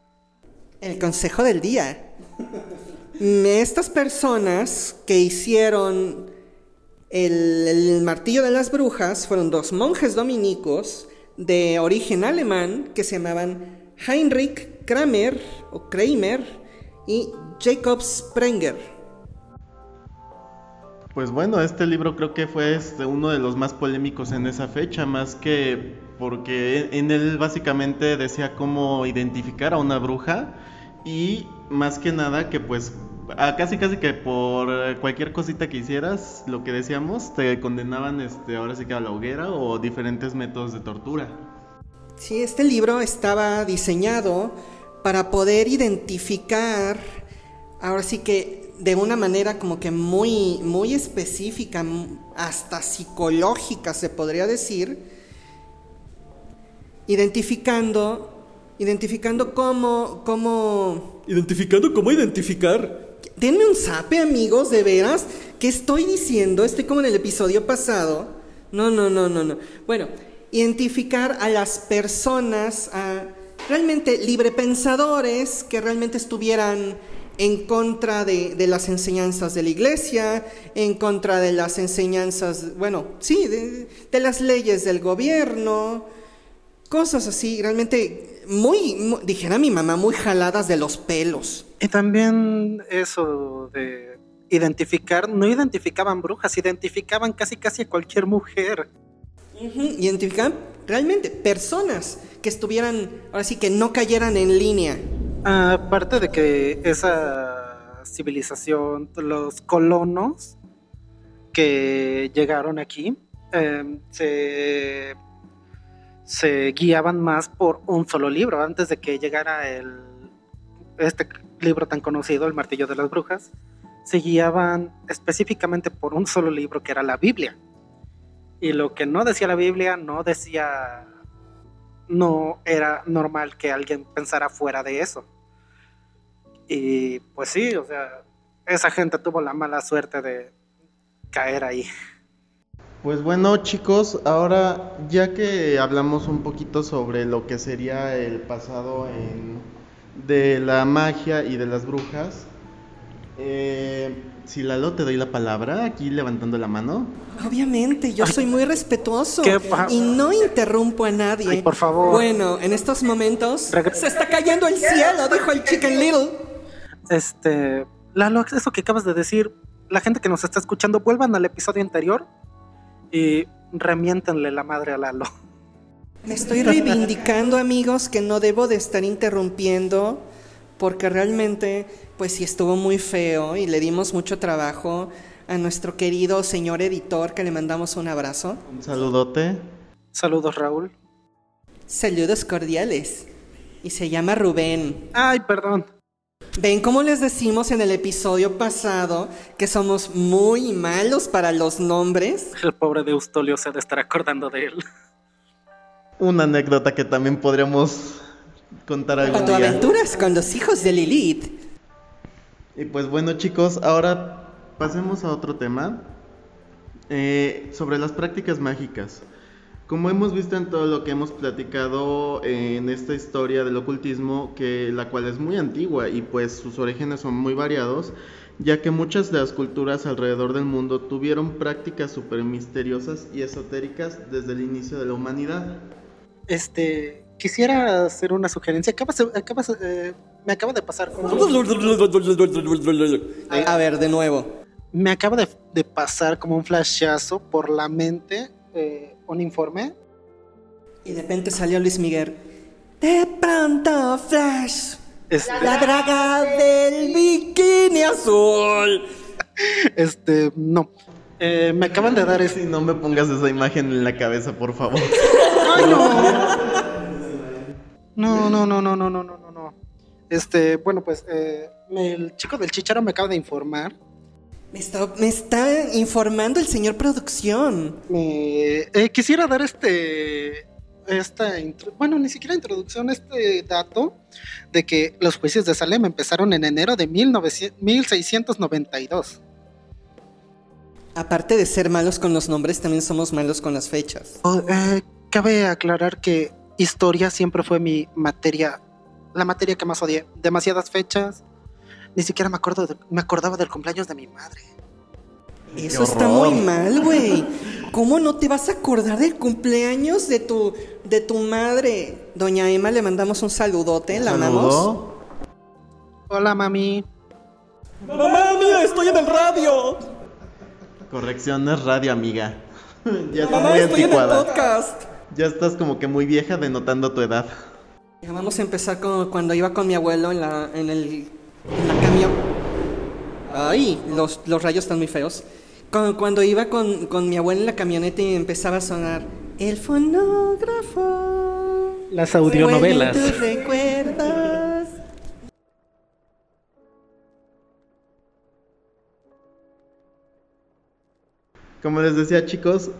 Speaker 2: El consejo del día. Estas personas que hicieron el, martillo de las brujas fueron dos monjes dominicos de origen alemán que se llamaban Heinrich Kramer o Kramer y Jacob Sprenger.
Speaker 1: Pues bueno, este libro creo que fue este, uno de los más polémicos en esa fecha, más que porque en él básicamente decía cómo identificar a una bruja y más que nada que pues casi casi que por cualquier cosita que hicieras, lo que decíamos, te condenaban este ahora sí que a la hoguera o diferentes métodos de tortura.
Speaker 2: Sí, este libro estaba diseñado para poder identificar, ahora sí que de una manera como que muy, muy específica, hasta psicológica se podría decir, identificando, identificando cómo, cómo...
Speaker 4: Identificando cómo identificar.
Speaker 2: Denme un zape, amigos, de veras. ¿Qué estoy diciendo? Estoy como en el episodio pasado. No, no, no, no, no. Bueno, identificar a las personas, a realmente librepensadores que realmente estuvieran en contra de, las enseñanzas de la iglesia, en contra de las enseñanzas, bueno, sí, de, las leyes del gobierno, cosas así, realmente muy, dijera mi mamá, muy jaladas de los pelos.
Speaker 3: Y también eso de identificar, no identificaban brujas, identificaban casi casi a cualquier mujer.
Speaker 2: Identificaban realmente personas que estuvieran, ahora sí que no cayeran en línea.
Speaker 3: Aparte de que esa civilización, los colonos que llegaron aquí, em, se, se guiaban más por un solo libro. Antes de que llegara el, este libro tan conocido, El Martillo de las Brujas, se guiaban específicamente por un solo libro que era la Biblia. Y lo que no decía la Biblia no decía, no era normal que alguien pensara fuera de eso. Y pues sí, o sea, esa gente tuvo la mala suerte de caer ahí.
Speaker 1: Pues bueno chicos, ahora ya que hablamos un poquito sobre lo que sería el pasado de la magia y de las brujas, eh, si Lalo te doy la palabra, aquí levantando la mano.
Speaker 2: Obviamente, yo soy muy respetuoso y no interrumpo a nadie.
Speaker 3: por favor.
Speaker 2: Bueno, en estos momentos se está cayendo el cielo, dijo el Chicken Little.
Speaker 3: Este, Lalo, eso que acabas de decir, la gente que nos está escuchando, vuelvan al episodio anterior y remiéntenle la madre a Lalo.
Speaker 2: Me estoy reivindicando, amigos, que no debo de estar interrumpiendo porque realmente pues sí estuvo muy feo y le dimos mucho trabajo a nuestro querido señor editor que le mandamos un abrazo.
Speaker 1: Un saludote.
Speaker 3: Saludos Raúl.
Speaker 2: Saludos cordiales. Y se llama Rubén.
Speaker 3: Ay, perdón.
Speaker 2: Ven cómo les decimos en el episodio pasado que somos muy malos para los nombres.
Speaker 3: El pobre de Eustolio se ha de estar acordando de él.
Speaker 1: Una anécdota que también podríamos contar algún
Speaker 2: día. aventuras con los hijos de Lilith.
Speaker 1: Y pues bueno chicos, ahora pasemos a otro tema. Eh, sobre las prácticas mágicas. Como hemos visto en todo lo que hemos platicado en esta historia del ocultismo, que la cual es muy antigua y pues sus orígenes son muy variados, ya que muchas de las culturas alrededor del mundo tuvieron prácticas súper misteriosas y esotéricas desde el inicio de la humanidad.
Speaker 3: Este, quisiera hacer una sugerencia. Eh, me acaba de pasar.
Speaker 2: A ver, de nuevo.
Speaker 3: Me acaba de, pasar como un flashazo por la mente eh, un informe.
Speaker 2: Y de repente salió Luis Miguel. De pronto, Flash. Este la draga del bikini azul.
Speaker 3: Este, no. Eh, me acaban de dar ese.
Speaker 1: No me pongas esa imagen en la cabeza, por favor.
Speaker 3: Ay, no. No, no, no, no, no, no, no, no. Este, bueno, pues eh, el chico del chicharo me acaba de informar.
Speaker 2: Me está, me está informando el señor producción.
Speaker 3: Eh, quisiera dar este, esta, bueno, ni siquiera introducción, este dato de que los juicios de Salem empezaron en enero de 1692.
Speaker 2: Aparte de ser malos con los nombres, también somos malos con las fechas.
Speaker 3: Oh, eh, cabe aclarar que historia siempre fue mi materia, la materia que más odié. Demasiadas fechas. Ni siquiera me acuerdo, me acordaba del cumpleaños de mi madre.
Speaker 2: Eso está muy mal, güey. ¿Cómo no te vas a acordar del cumpleaños de tu, de tu madre? Doña Emma, le mandamos un saludote, la amamos.
Speaker 3: Hola, mami.
Speaker 4: Mamá mía, estoy en el radio.
Speaker 1: Corrección, no es radio, amiga.
Speaker 2: ya está Mamá, estoy en el podcast.
Speaker 1: Ya estás como que muy vieja denotando tu edad.
Speaker 2: Vamos a empezar con cuando iba con mi abuelo en, la, en el en la camión. Ay, los, los rayos están muy feos. Cuando, cuando iba con, con mi abuela en la camioneta y empezaba a sonar el fonógrafo.
Speaker 5: Las audionovelas.
Speaker 2: Vuelven tus recuerdos.
Speaker 1: Como les decía chicos,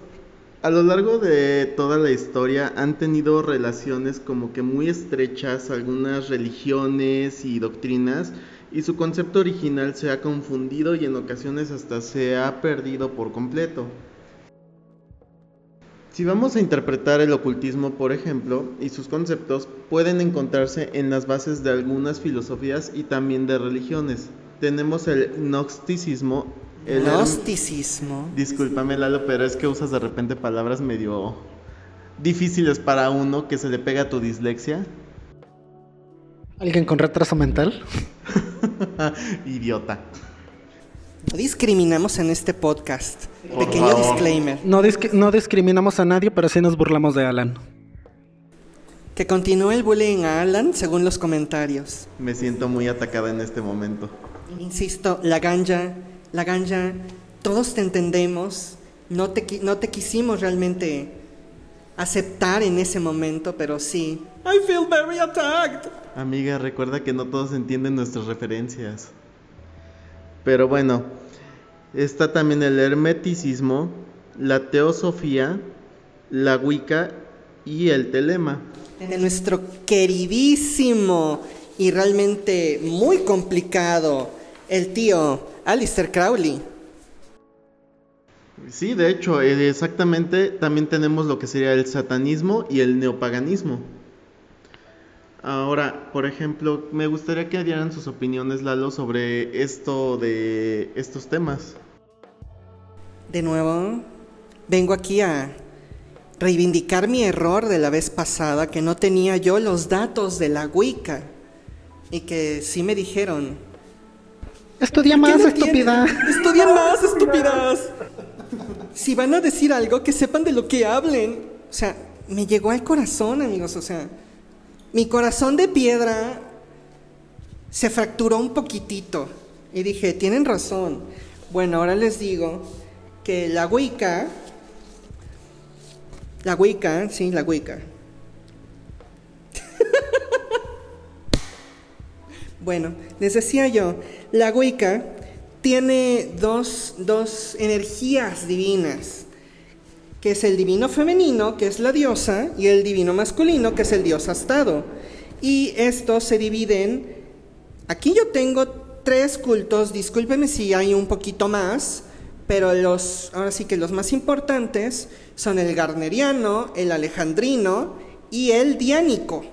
Speaker 1: a lo largo de toda la historia han tenido relaciones como que muy estrechas algunas religiones y doctrinas y su concepto original se ha confundido y en ocasiones hasta se ha perdido por completo. Si vamos a interpretar el ocultismo, por ejemplo, y sus conceptos pueden encontrarse en las bases de algunas filosofías y también de religiones. Tenemos el gnosticismo, el
Speaker 2: Gnosticismo.
Speaker 1: Discúlpame Lalo, pero es que usas de repente palabras medio difíciles para uno que se le pega a tu dislexia.
Speaker 5: ¿Alguien con retraso mental?
Speaker 1: Idiota.
Speaker 2: No discriminamos en este podcast.
Speaker 1: Por
Speaker 2: Pequeño
Speaker 1: favor.
Speaker 2: disclaimer.
Speaker 5: No, disc- no discriminamos a nadie, pero sí nos burlamos de Alan.
Speaker 2: Que continúe el bullying a Alan según los comentarios.
Speaker 1: Me siento muy atacada en este momento.
Speaker 2: Insisto, la ganja, la ganja, todos te entendemos. No te, no te quisimos realmente aceptar en ese momento, pero sí.
Speaker 6: I feel very attacked.
Speaker 1: Amiga, recuerda que no todos entienden nuestras referencias. Pero bueno, está también el hermeticismo, la teosofía, la wicca y el telema.
Speaker 2: De nuestro queridísimo y realmente muy complicado, el tío Alistair Crowley.
Speaker 1: Sí, de hecho, eh, exactamente también tenemos lo que sería el satanismo y el neopaganismo. Ahora, por ejemplo, me gustaría que dieran sus opiniones, Lalo, sobre esto de estos temas.
Speaker 2: De nuevo, vengo aquí a reivindicar mi error de la vez pasada, que no tenía yo los datos de la Wicca. Y que sí me dijeron.
Speaker 5: Estudia
Speaker 2: "¿Qué
Speaker 5: más,
Speaker 2: no
Speaker 5: estúpida.
Speaker 2: Estudien más, estúpidas. Si van a decir algo, que sepan de lo que hablen. O sea, me llegó al corazón, amigos. O sea, mi corazón de piedra se fracturó un poquitito. Y dije, tienen razón. Bueno, ahora les digo que la Wicca, la Wicca, sí, la Wicca. bueno, les decía yo, la Wicca tiene dos, dos energías divinas, que es el divino femenino, que es la diosa, y el divino masculino, que es el dios astado. Y estos se dividen, aquí yo tengo tres cultos, discúlpeme si hay un poquito más, pero los, ahora sí que los más importantes son el garneriano, el alejandrino y el diánico.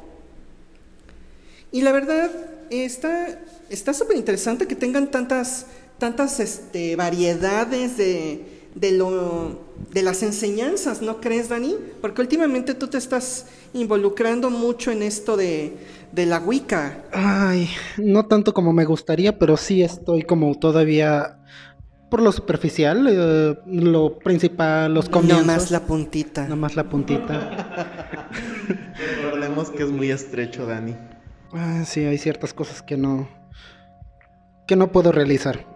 Speaker 2: Y la verdad, está está súper interesante que tengan tantas, tantas este, variedades de, de, lo, de las enseñanzas, ¿no crees, Dani? Porque últimamente tú te estás involucrando mucho en esto de, de la Wicca.
Speaker 5: Ay, no tanto como me gustaría, pero sí estoy como todavía por lo superficial, eh, lo principal, los comienzos.
Speaker 2: No más la puntita.
Speaker 5: Nomás la puntita.
Speaker 1: Recordemos que es muy estrecho, Dani.
Speaker 5: Ah, sí, hay ciertas cosas que no que no puedo realizar.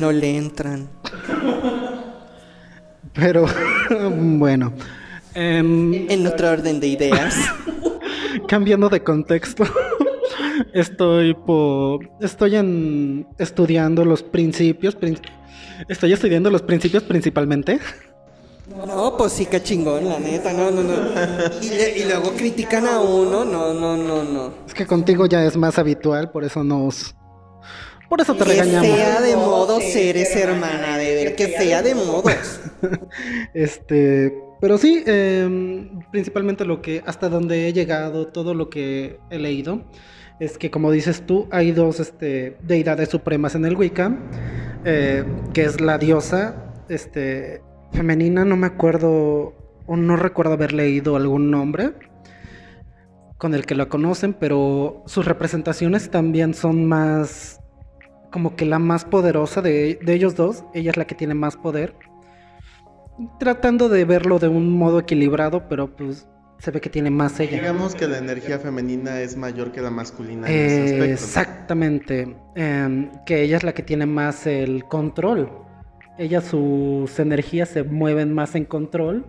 Speaker 2: No le entran.
Speaker 5: Pero bueno, em,
Speaker 2: En otro orden de ideas.
Speaker 5: cambiando de contexto, estoy por estoy en estudiando los principios, prin- estoy estudiando los principios principalmente.
Speaker 2: No, pues sí, que chingón, la neta, no, no, no. Y, le- y luego critican a uno, no, no, no, no.
Speaker 5: Es que contigo ya es más habitual, por eso nos por eso te regañamos.
Speaker 2: fea de modos eres, hermana, de ver, qué fea de modos.
Speaker 5: Este, pero sí, em, principalmente lo que hasta donde he llegado, todo lo que he leído, es que como dices tú, hay dos este, deidades supremas en el Wicca, eh, que es la diosa, este, femenina, no me acuerdo o no recuerdo haber leído algún nombre con el que la conocen, pero sus representaciones también son más como que la más poderosa de, de ellos dos, ella es la que tiene más poder tratando de verlo de un modo equilibrado, pero pues se ve que tiene más ella.
Speaker 1: Digamos que la energía femenina es mayor que la masculina en ese aspecto.
Speaker 5: Exactamente. Em, que ella es la que tiene más el control. Ella, sus energías se mueven más en control.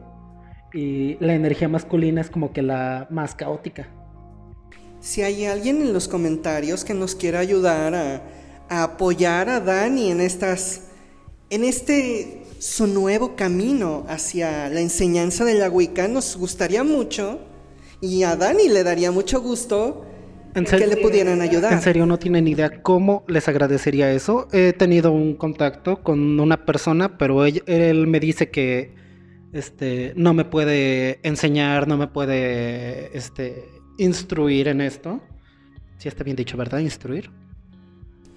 Speaker 5: Y la energía masculina es como que la más caótica.
Speaker 2: Si hay alguien en los comentarios que nos quiera ayudar a, a apoyar a Dani en estas. en este su nuevo camino hacia la enseñanza de la Wicca, nos gustaría mucho. Y a Dani le daría mucho gusto
Speaker 5: En
Speaker 2: que le pudieran ayudar.
Speaker 5: En serio, no tienen idea cómo les agradecería eso. He tenido un contacto con una persona, pero él, él me dice que este, no me puede enseñar, no me puede este, instruir en esto. Si está bien dicho, ¿verdad? Instruir.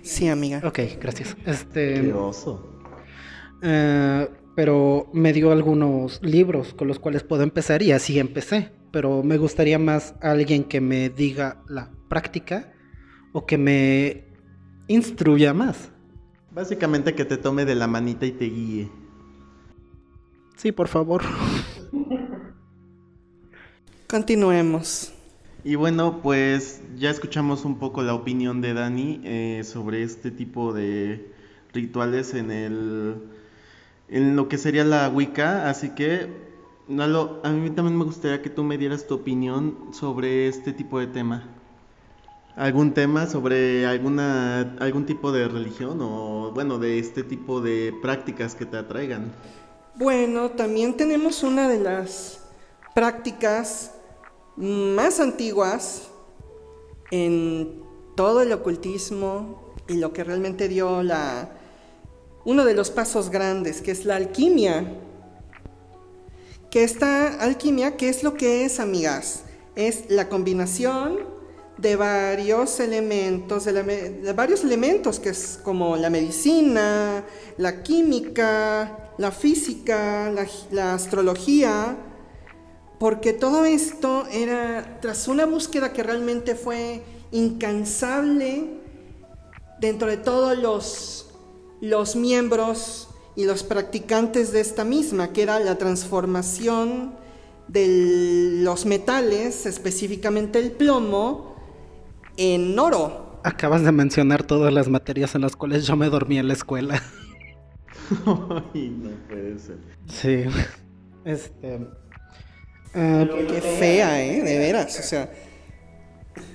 Speaker 2: Sí, amiga.
Speaker 5: Ok, gracias. Este,
Speaker 1: Qué oso.
Speaker 5: eh, pero me dio algunos libros con los cuales puedo empezar y así empecé. Pero me gustaría más alguien que me diga la práctica o que me instruya más.
Speaker 1: Básicamente que te tome de la manita y te guíe.
Speaker 5: Sí, por favor.
Speaker 2: Continuemos.
Speaker 1: Y bueno, pues ya escuchamos un poco la opinión de Dani eh, sobre este tipo de rituales en el en lo que sería la Wicca, así que Nalo, a mí también me gustaría que tú me dieras tu opinión sobre este tipo de tema. ¿Algún tema sobre alguna algún tipo de religión o bueno, de este tipo de prácticas que te atraigan?
Speaker 2: Bueno, también tenemos una de las prácticas más antiguas en todo el ocultismo y lo que realmente dio la uno de los pasos grandes, que es la alquimia. Que esta alquimia, ¿qué es lo que es, amigas? Es la combinación de varios elementos, de, la de varios elementos, que es como la medicina, la química, la física, la, la astrología, porque todo esto era tras una búsqueda que realmente fue incansable dentro de todos los, los miembros y los practicantes de esta misma, que era la transformación de los metales, específicamente el plomo, en oro.
Speaker 5: Acabas de mencionar todas las materias en las cuales yo me dormí en la escuela.
Speaker 1: Ay, no puede ser.
Speaker 5: Sí. Este. eh,
Speaker 2: Qué fea, ¿eh? De veras, o sea.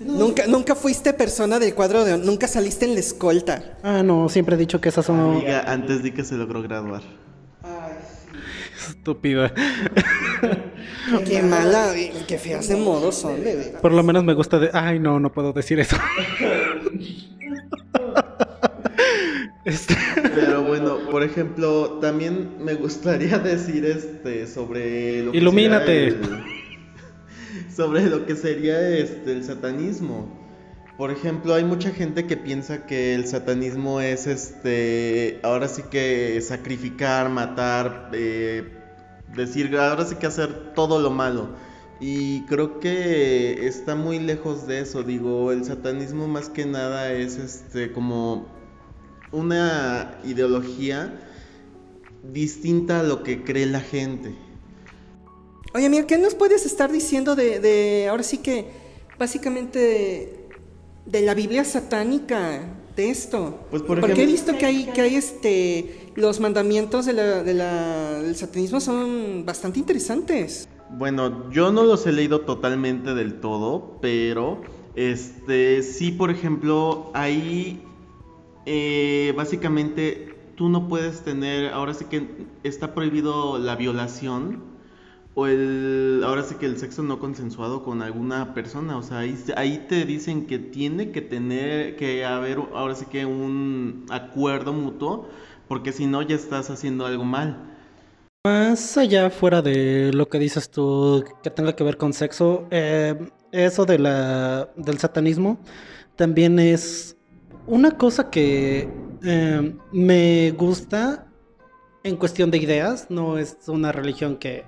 Speaker 2: Nunca, nunca fuiste persona del cuadro de... Nunca saliste en la escolta.
Speaker 5: ah, no, siempre he dicho que esas son
Speaker 1: Amiga, antes di que se logró graduar.
Speaker 5: estúpidas.
Speaker 2: Qué mala, y qué feas de modo son, de veras.
Speaker 5: Por lo menos me gusta de. Ay, no, no puedo decir eso. Este,
Speaker 1: Pero bueno, por ejemplo, también me gustaría decir este sobre lo que
Speaker 5: Ilumínate.
Speaker 1: el- sobre lo que sería este el satanismo. Por ejemplo, hay mucha gente que piensa que el satanismo es este ahora sí que sacrificar, matar, eh, decir ahora sí que hacer todo lo malo. Y creo que está muy lejos de eso. Digo, el satanismo más que nada es este como una ideología distinta a lo que cree la gente.
Speaker 2: Oye, amiga, ¿qué nos puedes estar diciendo de, de ahora sí que, básicamente, de, de la Biblia satánica, de esto?
Speaker 1: Pues, por
Speaker 2: Porque he visto que hay, que hay este, los mandamientos de la- de la- del satanismo son bastante interesantes.
Speaker 1: Bueno, yo no los he leído totalmente del todo, pero este sí, por ejemplo, ahí eh, básicamente tú no puedes tener, ahora sí que está prohibido la violación o el, ahora sí que el sexo no consensuado con alguna persona, o sea, ahí, ahí te dicen que tiene que tener, que haber ahora sí que un acuerdo mutuo, porque si no ya estás haciendo algo mal.
Speaker 5: Más allá fuera de lo que dices tú que tenga que ver con sexo, eh, eso de la, del satanismo también es una cosa que eh, me gusta en cuestión de ideas. No es una religión que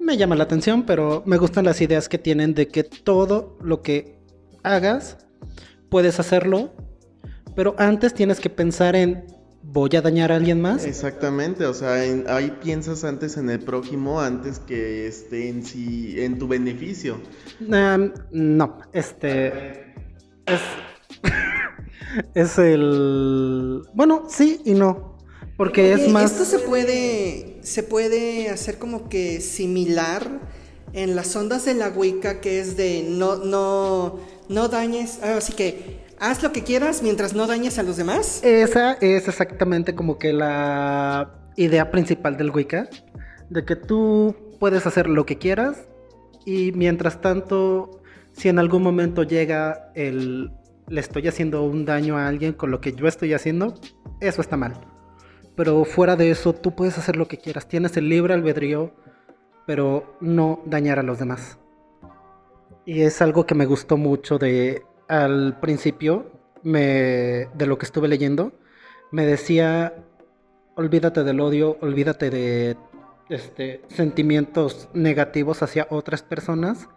Speaker 5: me llama la atención, pero me gustan las ideas que tienen de que todo lo que hagas puedes hacerlo, pero antes tienes que pensar en voy a dañar a alguien más.
Speaker 1: Exactamente, o sea, en- ahí piensas antes en el prójimo antes que esté en sí, en tu beneficio.
Speaker 5: No, este es es el bueno, sí y no, porque es más
Speaker 2: Esto se puede, se puede hacer como que similar en las ondas de la Wicca, que es de no, no, no dañes, ah, así que haz lo que quieras mientras no dañes a los demás.
Speaker 5: Esa es exactamente como que la idea principal del Wicca, de que tú puedes hacer lo que quieras y mientras tanto, si en algún momento llega el le estoy haciendo un daño a alguien con lo que yo estoy haciendo, eso está mal. Pero fuera de eso, tú puedes hacer lo que quieras, tienes el libre albedrío, pero no dañar a los demás. Y es algo que me gustó mucho de al principio me, de lo que estuve leyendo. Me decía, olvídate del odio, olvídate de este, sentimientos negativos hacia otras personas.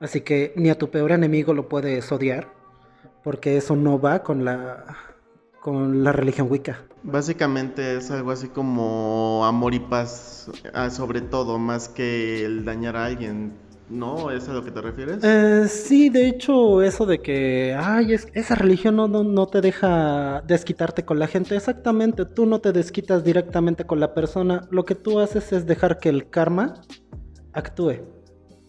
Speaker 5: Así que ni a tu peor enemigo lo puedes odiar, porque eso no va con la, con la religión Wicca.
Speaker 1: Básicamente es algo así como amor y paz, ah, sobre todo, más que el dañar a alguien. ¿No? ¿Es a lo que te refieres?
Speaker 5: Eh, sí, de hecho, eso de que, ay, es- esa religión no, no, no te deja desquitarte con la gente. Exactamente, tú no te desquitas directamente con la persona. Lo que tú haces es dejar que el karma actúe.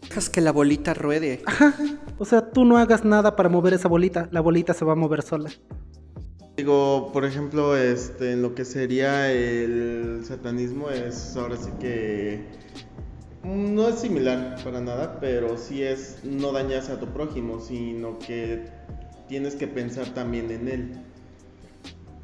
Speaker 2: Dejas que la bolita ruede.
Speaker 5: Ajá. O sea, tú no hagas nada para mover esa bolita. La bolita se va a mover sola.
Speaker 1: Digo, por ejemplo, este, en lo que sería el satanismo es ahora sí que no es similar para nada, pero sí es no dañas a tu prójimo, sino que tienes que pensar también en él.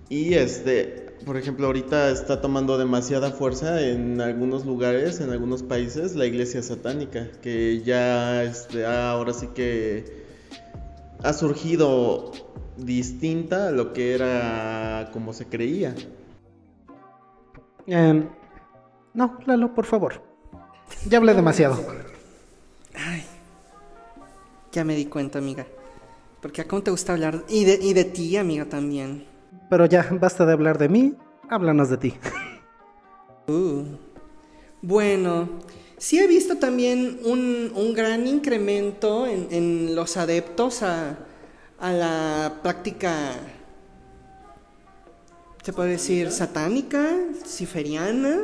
Speaker 1: Y este, por ejemplo, ahorita está tomando demasiada fuerza en algunos lugares, en algunos países, la iglesia satánica, que ya este, ahora sí que ha surgido distinta a lo que era como se creía.
Speaker 5: Em, no, Lalo, por favor. Ya hablé demasiado.
Speaker 2: Ya me di cuenta, amiga. Porque a cómo te gusta hablar. Y de, y de ti, amiga, también.
Speaker 5: Pero ya, basta de hablar de mí. Háblanos de ti.
Speaker 2: Uh. Bueno, sí he visto también un, un gran incremento en, en los adeptos a, a la práctica, se puede decir, satánica, ciferiana,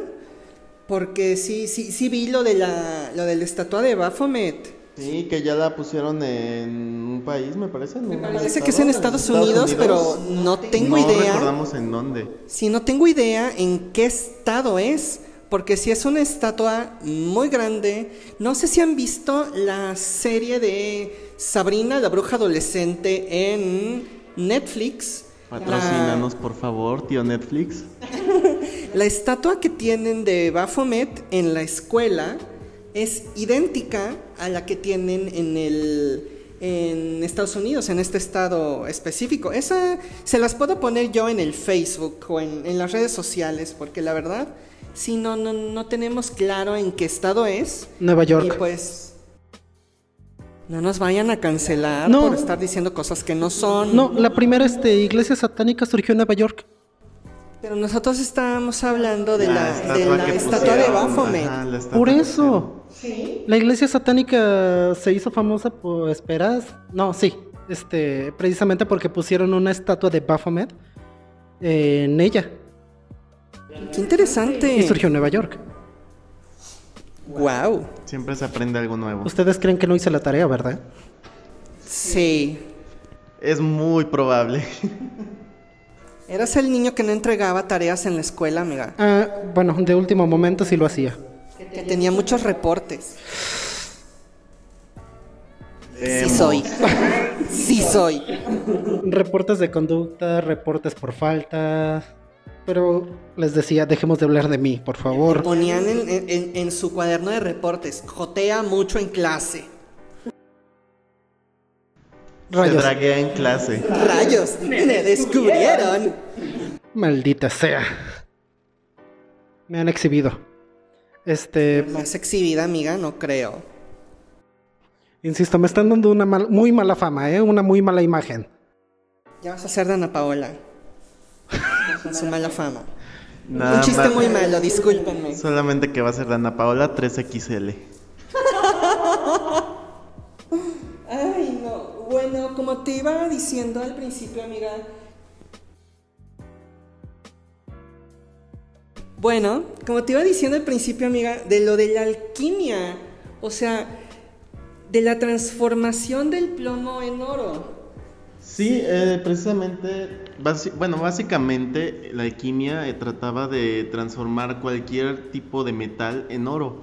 Speaker 2: porque sí, sí, sí vi lo de la, lo de la estatua de Baphomet.
Speaker 1: Sí, que ya la pusieron en un país, me parece. Me
Speaker 2: Parece que es en Estados Unidos, pero no tengo
Speaker 1: no
Speaker 2: idea.
Speaker 1: recordamos en dónde.
Speaker 2: Sí, no tengo idea en qué estado es, porque si es una estatua muy grande, no sé si han visto la serie de Sabrina, la bruja adolescente en Netflix.
Speaker 1: Patrocínanos, por favor, tío Netflix.
Speaker 2: La, la estatua que tienen de Baphomet en la escuela es idéntica a la que tienen en el en Estados Unidos, en este estado específico. Esa se las puedo poner yo en el Facebook o en, en las redes sociales, porque la verdad, si no, no, no tenemos claro en qué estado es.
Speaker 5: Nueva
Speaker 2: Y
Speaker 5: York.
Speaker 2: pues no nos vayan a cancelar
Speaker 5: No.
Speaker 2: por estar diciendo cosas que no son.
Speaker 5: No, la primera este, iglesia satánica surgió en Nueva York.
Speaker 2: Pero nosotros estábamos hablando de la, de la estatua de Baphomet.
Speaker 1: ajá, la estatua
Speaker 5: Por eso. La iglesia satánica se hizo famosa por esperas. No, sí. Este, precisamente porque pusieron una estatua de Baphomet en ella.
Speaker 2: Qué interesante.
Speaker 5: Y surgió en Nueva York.
Speaker 2: Wow.
Speaker 1: Siempre se aprende algo nuevo.
Speaker 5: Ustedes creen que no hice la tarea, ¿verdad?
Speaker 2: Sí.
Speaker 1: Es muy probable.
Speaker 2: Eras el niño que no entregaba tareas en la escuela, amiga.
Speaker 5: Ah, bueno, de último momento sí lo hacía.
Speaker 2: Que tenía muchos reportes. Sí soy. Sí soy.
Speaker 5: Reportes de conducta, reportes por falta. Pero les decía, dejemos de hablar de mí, por favor.
Speaker 2: Ponían en, en- en su cuaderno de reportes. Jotea mucho en clase.
Speaker 1: Se
Speaker 5: Rayos,
Speaker 1: en clase.
Speaker 2: Rayos, me descubrieron.
Speaker 5: maldita sea. Me han exhibido. Este,
Speaker 2: Más exhibida, amiga, no creo.
Speaker 5: insisto, me están dando una mal- muy mala fama, ¿eh? Una muy mala imagen.
Speaker 2: Ya vas a ser Dana Paola. su mala fama.
Speaker 1: Nada
Speaker 2: Un chiste
Speaker 1: más-
Speaker 2: muy malo, discúlpenme.
Speaker 1: Solamente que va a ser Dana Paola 3XL.
Speaker 2: Ay, no. Bueno, como te iba diciendo al principio, amiga. Bueno, como te iba diciendo al principio, amiga, de lo de la alquimia. O sea, de la transformación del plomo en oro.
Speaker 1: Sí, eh, precisamente, bueno, básicamente la alquimia eh, trataba de transformar cualquier tipo de metal en oro.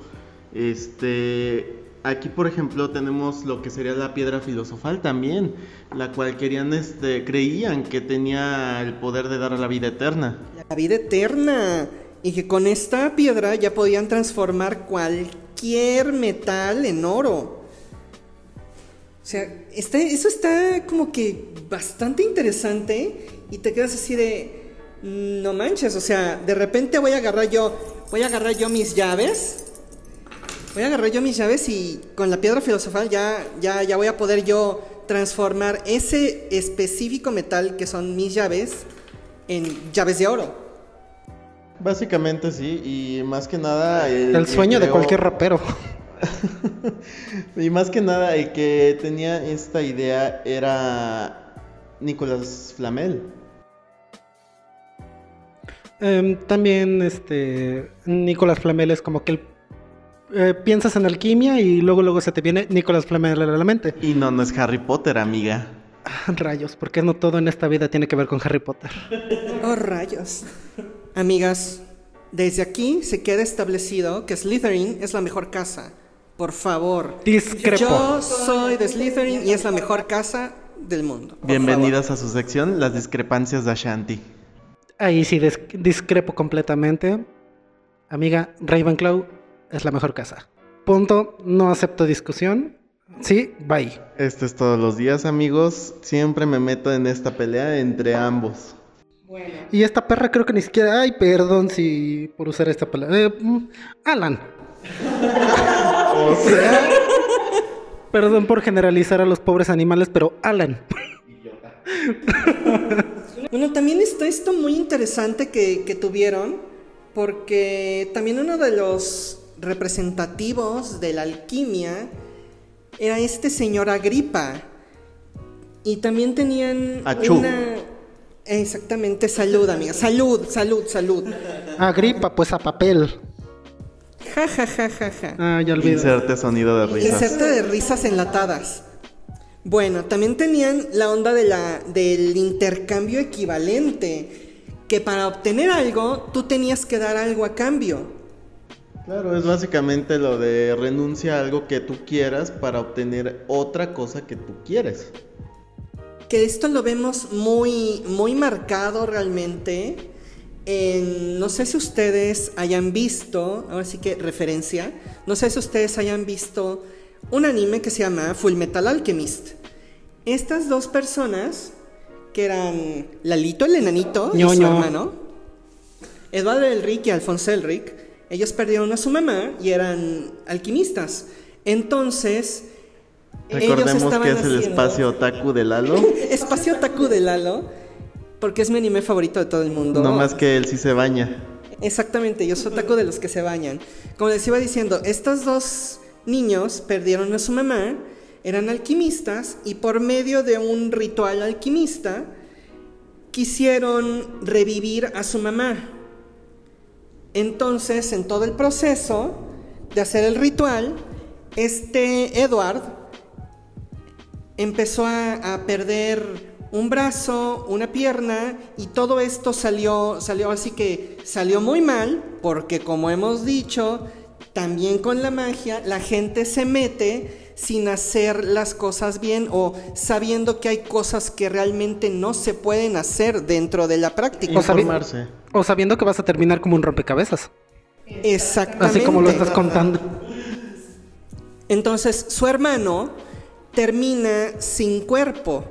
Speaker 1: Este, aquí por ejemplo tenemos lo que sería la piedra filosofal también, la cual querían, este, creían que tenía el poder de dar la vida eterna.
Speaker 2: La vida eterna. Y que con esta piedra ya podían transformar cualquier metal en oro. O sea, está, eso está como que bastante interesante y te quedas así de, no manches, o sea, de repente voy a agarrar yo, voy a agarrar yo mis llaves, voy a agarrar yo mis llaves y con la piedra filosofal ya, ya, ya voy a poder yo transformar ese específico metal que son mis llaves en llaves de oro.
Speaker 1: Básicamente sí, y más que nada... El,
Speaker 5: sueño de cualquier rapero.
Speaker 1: y más que nada el que tenía esta idea era Nicolás Flamel.
Speaker 5: Em, también, este, Nicolás Flamel es como que el- eh, piensas en alquimia y luego luego se te viene Nicolás Flamel a la mente.
Speaker 1: Y no, no es Harry Potter, amiga.
Speaker 5: Ah, Rayos, porque no todo en esta vida tiene que ver con Harry Potter.
Speaker 2: Oh, rayos. Amigas, desde aquí se queda establecido que Slytherin es la mejor casa. Por favor.
Speaker 5: Discrepo.
Speaker 2: Yo soy de Slytherin y es la mejor casa del mundo. Por
Speaker 1: Bienvenidas a su sección, las discrepancias de Ashanti.
Speaker 5: Ahí sí discrepo completamente. Amiga, Ravenclaw es la mejor casa. Punto, no acepto discusión. Sí, bye.
Speaker 1: Esto es todos los días, amigos. Siempre me meto en esta pelea entre ambos.
Speaker 5: Y esta perra creo que ni siquiera... Ay, perdón si por usar esta palabra. Eh, mm, Alan.
Speaker 1: O sea,
Speaker 5: Perdón por generalizar a los pobres animales, pero Alan.
Speaker 2: Bueno, también está esto muy interesante que, que tuvieron, porque también uno de los representativos de la alquimia era este señor Agripa. Y también tenían
Speaker 1: Achú.
Speaker 2: una... Exactamente, salud, amiga. Salud, salud, salud.
Speaker 5: Agripa, pues a papel.
Speaker 2: Ja, ja, ja, ja, ja.
Speaker 5: Ah, ya olvidé.
Speaker 1: inserte sonido de risas.
Speaker 2: Inserte de risas enlatadas. Bueno, también tenían la onda de la, del intercambio equivalente, que para obtener algo tú tenías que dar algo a cambio.
Speaker 1: Claro, es básicamente lo de renuncia a algo que tú quieras para obtener otra cosa que tú quieres.
Speaker 2: Que esto lo vemos muy, muy marcado realmente. en- no sé si ustedes hayan visto, ahora sí que referencia, no sé si ustedes hayan visto un anime que se llama Full Metal Alchemist. Estas dos personas, que eran Lalito el enanito y su hermano, Eduardo Elric y Alfonso Elric, ellos perdieron a su mamá y eran alquimistas. Entonces, ellos
Speaker 1: Recordemos
Speaker 2: estaban
Speaker 1: que es el espacio otaku de Lalo.
Speaker 2: Espacio Taku de Lalo, porque es mi anime favorito de todo el mundo.
Speaker 1: No más que él sí se baña.
Speaker 2: Exactamente, yo soy taco de los que se bañan. Como les iba diciendo, estos dos niños perdieron a su mamá, eran alquimistas y por medio de un ritual alquimista quisieron revivir a su mamá. Entonces, en todo el proceso de hacer el ritual, este Edward empezó a, perder un brazo, una pierna y todo esto salió, salió así que salió muy mal porque como hemos dicho, también con la magia la gente se mete sin hacer las cosas bien o sabiendo que hay cosas que realmente no se pueden hacer dentro de la práctica.
Speaker 5: O sabi-. O sabiendo que vas a terminar como un rompecabezas.
Speaker 2: Exactamente.
Speaker 5: Así como lo estás contando.
Speaker 2: Entonces su hermano termina sin cuerpo.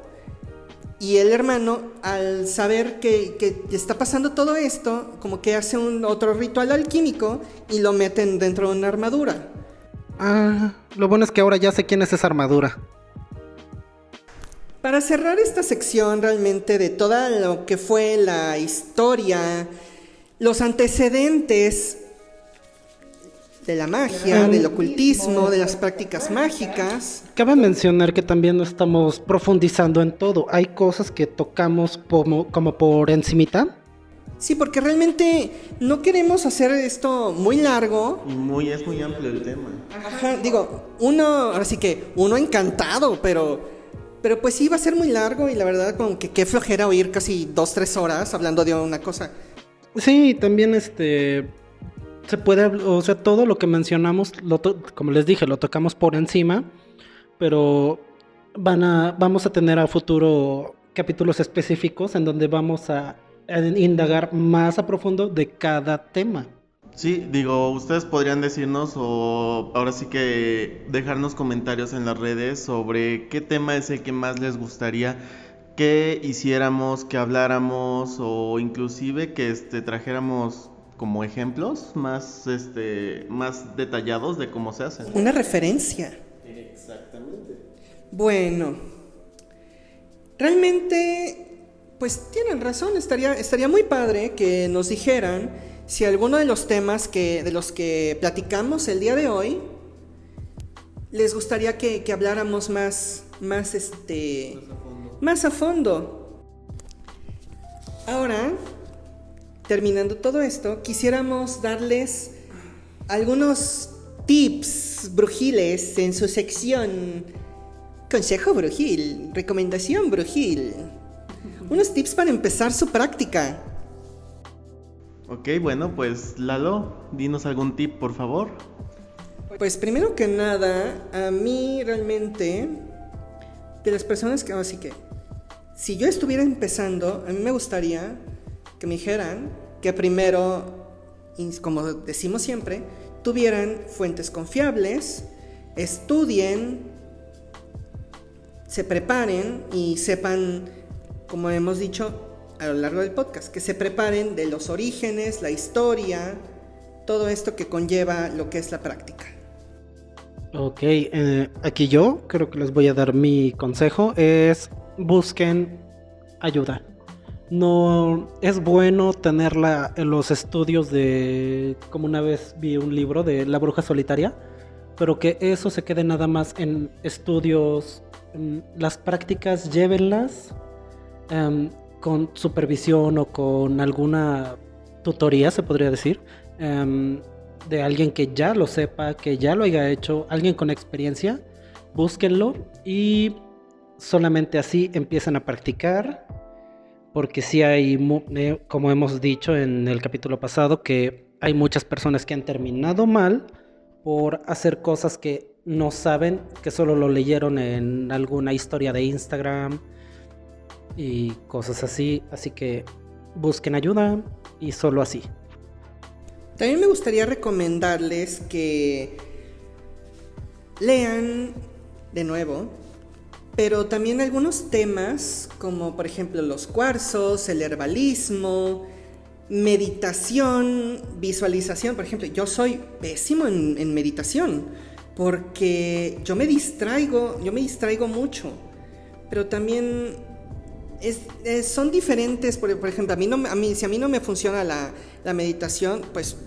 Speaker 2: Y el hermano, al saber que, que está pasando todo esto, como que hace un otro ritual alquímico y lo meten dentro de una armadura.
Speaker 5: Ah, lo bueno es que ahora ya sé quién es esa armadura.
Speaker 2: Para cerrar esta sección realmente de toda lo que fue la historia, los antecedentes de la magia, del ocultismo, de las prácticas mágicas.
Speaker 5: Cabe mencionar que también no estamos profundizando en todo. Hay cosas que tocamos como, como por encimita.
Speaker 2: Sí, porque realmente no queremos hacer esto muy largo.
Speaker 1: Y muy, es muy amplio el tema.
Speaker 2: Ajá, digo, uno, ahora sí que, uno encantado, pero, pero pues sí va a ser muy largo y la verdad como que qué flojera oír casi dos, tres horas hablando de una cosa.
Speaker 5: Sí, también este se puede, o sea, todo lo que mencionamos, como les dije, lo tocamos por encima, pero van a, vamos a tener a futuro capítulos específicos en donde vamos a, indagar más a profundo de cada tema.
Speaker 1: Sí, digo, ustedes podrían decirnos o ahora sí que dejarnos comentarios en las redes sobre qué tema es el que más les gustaría que hiciéramos, que habláramos o inclusive que este trajéramos como ejemplos más, este, más detallados de cómo se hacen.
Speaker 2: Una referencia.
Speaker 1: Exactamente.
Speaker 2: Bueno, realmente, pues tienen razón, estaría, estaría muy padre que nos dijeran si alguno de los temas que, de los que platicamos el día de hoy les gustaría que, que habláramos más, más, este, más a fondo. Ahora, terminando todo esto, quisiéramos darles algunos tips brujiles en su sección Consejo Brujil, Recomendación Brujil. Unos tips para empezar su práctica.
Speaker 1: Ok, bueno, pues Lalo, dinos algún tip, por favor.
Speaker 2: Pues primero que nada, a mí realmente, de las personas que, así que, si yo estuviera empezando, a mí me gustaría que me dijeran que primero, como decimos siempre, tuvieran fuentes confiables, estudien, se preparen y sepan, como hemos dicho a lo largo del podcast, que se preparen de los orígenes, la historia, todo esto que conlleva lo que es la práctica.
Speaker 5: Ok, eh, aquí yo creo que les voy a dar mi consejo, es busquen ayuda no es bueno tenerla en los estudios de, como una vez vi un libro de La bruja solitaria, pero que eso se quede nada más en estudios, las prácticas llévenlas em, con supervisión o con alguna tutoría, se podría decir, em, de alguien que ya lo sepa, que ya lo haya hecho, alguien con experiencia, búsquenlo y solamente así empiezan a practicar porque sí hay, eh, como hemos dicho en el capítulo pasado, que hay muchas personas que han terminado mal por hacer cosas que no saben, que solo lo leyeron en alguna historia de Instagram y cosas así. Así que busquen ayuda y solo así.
Speaker 2: También me gustaría recomendarles que lean de nuevo pero también algunos temas como por ejemplo los cuarzos, el herbalismo, meditación, visualización. Por ejemplo, yo soy pésimo en, meditación porque yo me distraigo, yo me distraigo mucho, pero también son diferentes. Por, ejemplo, a mí no, a mí, si a mí no me funciona la, meditación, pues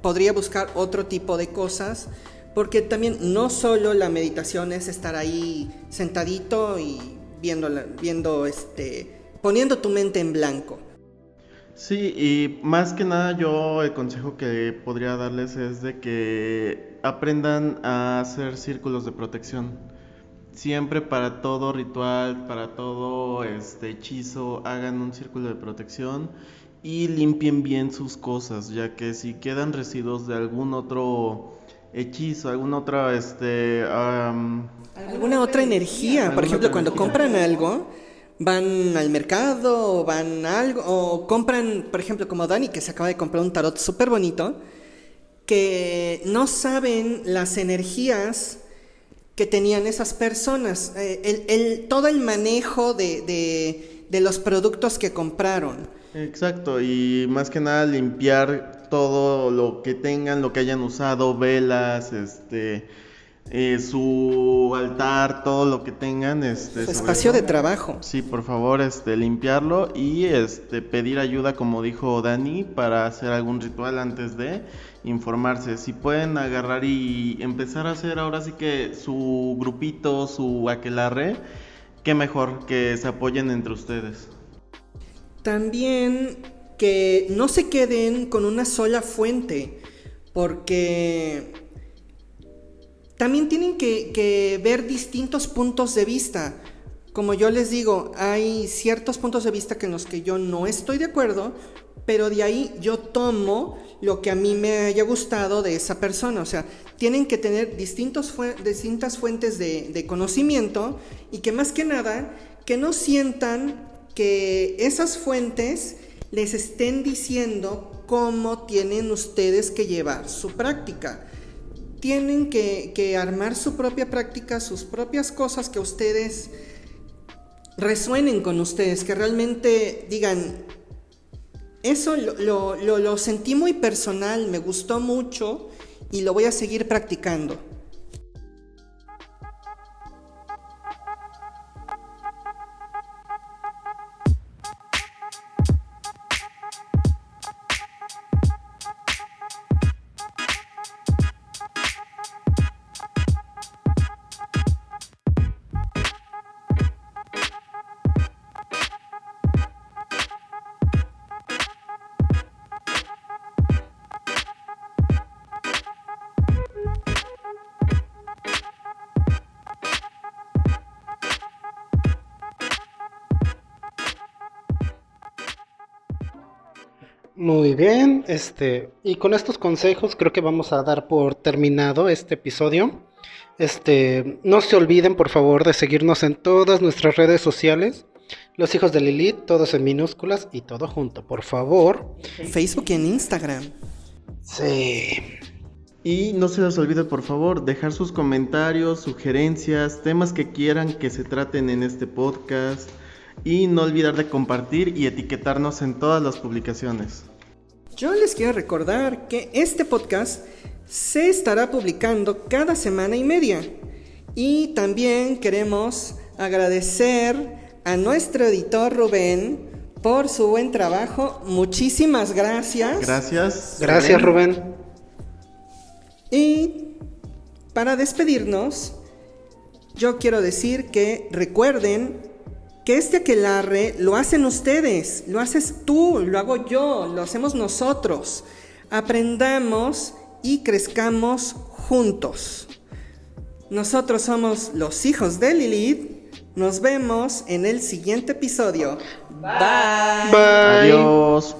Speaker 2: podría buscar otro tipo de cosas porque también no solo la meditación es estar ahí sentadito y viendo, viendo este, poniendo tu mente en blanco.
Speaker 1: Sí, y más que nada yo el consejo que podría darles es de que aprendan a hacer círculos de protección. Siempre para todo ritual, para todo este hechizo, hagan un círculo de protección y limpien bien sus cosas, ya que si quedan residuos de algún otro hechizo, alguna otra, este...
Speaker 2: alguna otra energía. Por ejemplo, cuando compran algo, van al mercado o van a algo, o compran, por ejemplo, como Dani, que se acaba de comprar un tarot súper bonito, que no saben las energías que tenían esas personas, eh, el, todo el manejo de, de, de los productos que compraron.
Speaker 1: Exacto, y más que nada limpiar todo lo que tengan, lo que hayan usado, velas, este, eh, su altar, todo lo que tengan. Este,
Speaker 2: su espacio de trabajo.
Speaker 1: Sí, por favor, este, limpiarlo y este, pedir ayuda, como dijo Dani, para hacer algún ritual antes de informarse. Si pueden agarrar y empezar a hacer ahora sí que su grupito, su aquelarre, qué mejor que se apoyen entre ustedes.
Speaker 2: También que no se queden con una sola fuente, porque también tienen que, ver distintos puntos de vista. Como yo les digo, hay ciertos puntos de vista en los que yo no estoy de acuerdo, pero de ahí yo tomo lo que a mí me haya gustado de esa persona. O sea, tienen que tener distintos distintas fuentes de, de, conocimiento y que más que nada, que no sientan que esas fuentes les estén diciendo cómo tienen ustedes que llevar su práctica tienen que, armar su propia práctica, sus propias cosas que ustedes resuenen con ustedes, que realmente digan, eso lo, lo sentí muy personal, me gustó mucho y lo voy a seguir practicando.
Speaker 5: Muy bien, este, y con estos consejos creo que vamos a dar por terminado este episodio. Este, no se olviden por favor de seguirnos en todas nuestras redes sociales. Los hijos de Lilith, todos en minúsculas y todo junto, por favor.
Speaker 2: En Facebook y en Instagram.
Speaker 5: Sí.
Speaker 1: Y no se les olvide, por favor, dejar sus comentarios, sugerencias, temas que quieran que se traten en este podcast. Y no olvidar de compartir y etiquetarnos en todas las publicaciones.
Speaker 2: Yo les quiero recordar que este podcast se estará publicando cada semana y media. Y también queremos agradecer a nuestro editor Rubén por su buen trabajo. Muchísimas gracias.
Speaker 1: Gracias.
Speaker 5: Gracias Rubén.
Speaker 2: Y para despedirnos, yo quiero decir que recuerden que este aquelarre lo hacen ustedes, lo haces tú, lo hago yo, lo hacemos nosotros. Aprendamos y crezcamos juntos. Nosotros somos los hijos de Lilith. Nos vemos en el siguiente episodio.
Speaker 5: Bye. Bye.
Speaker 1: Adiós.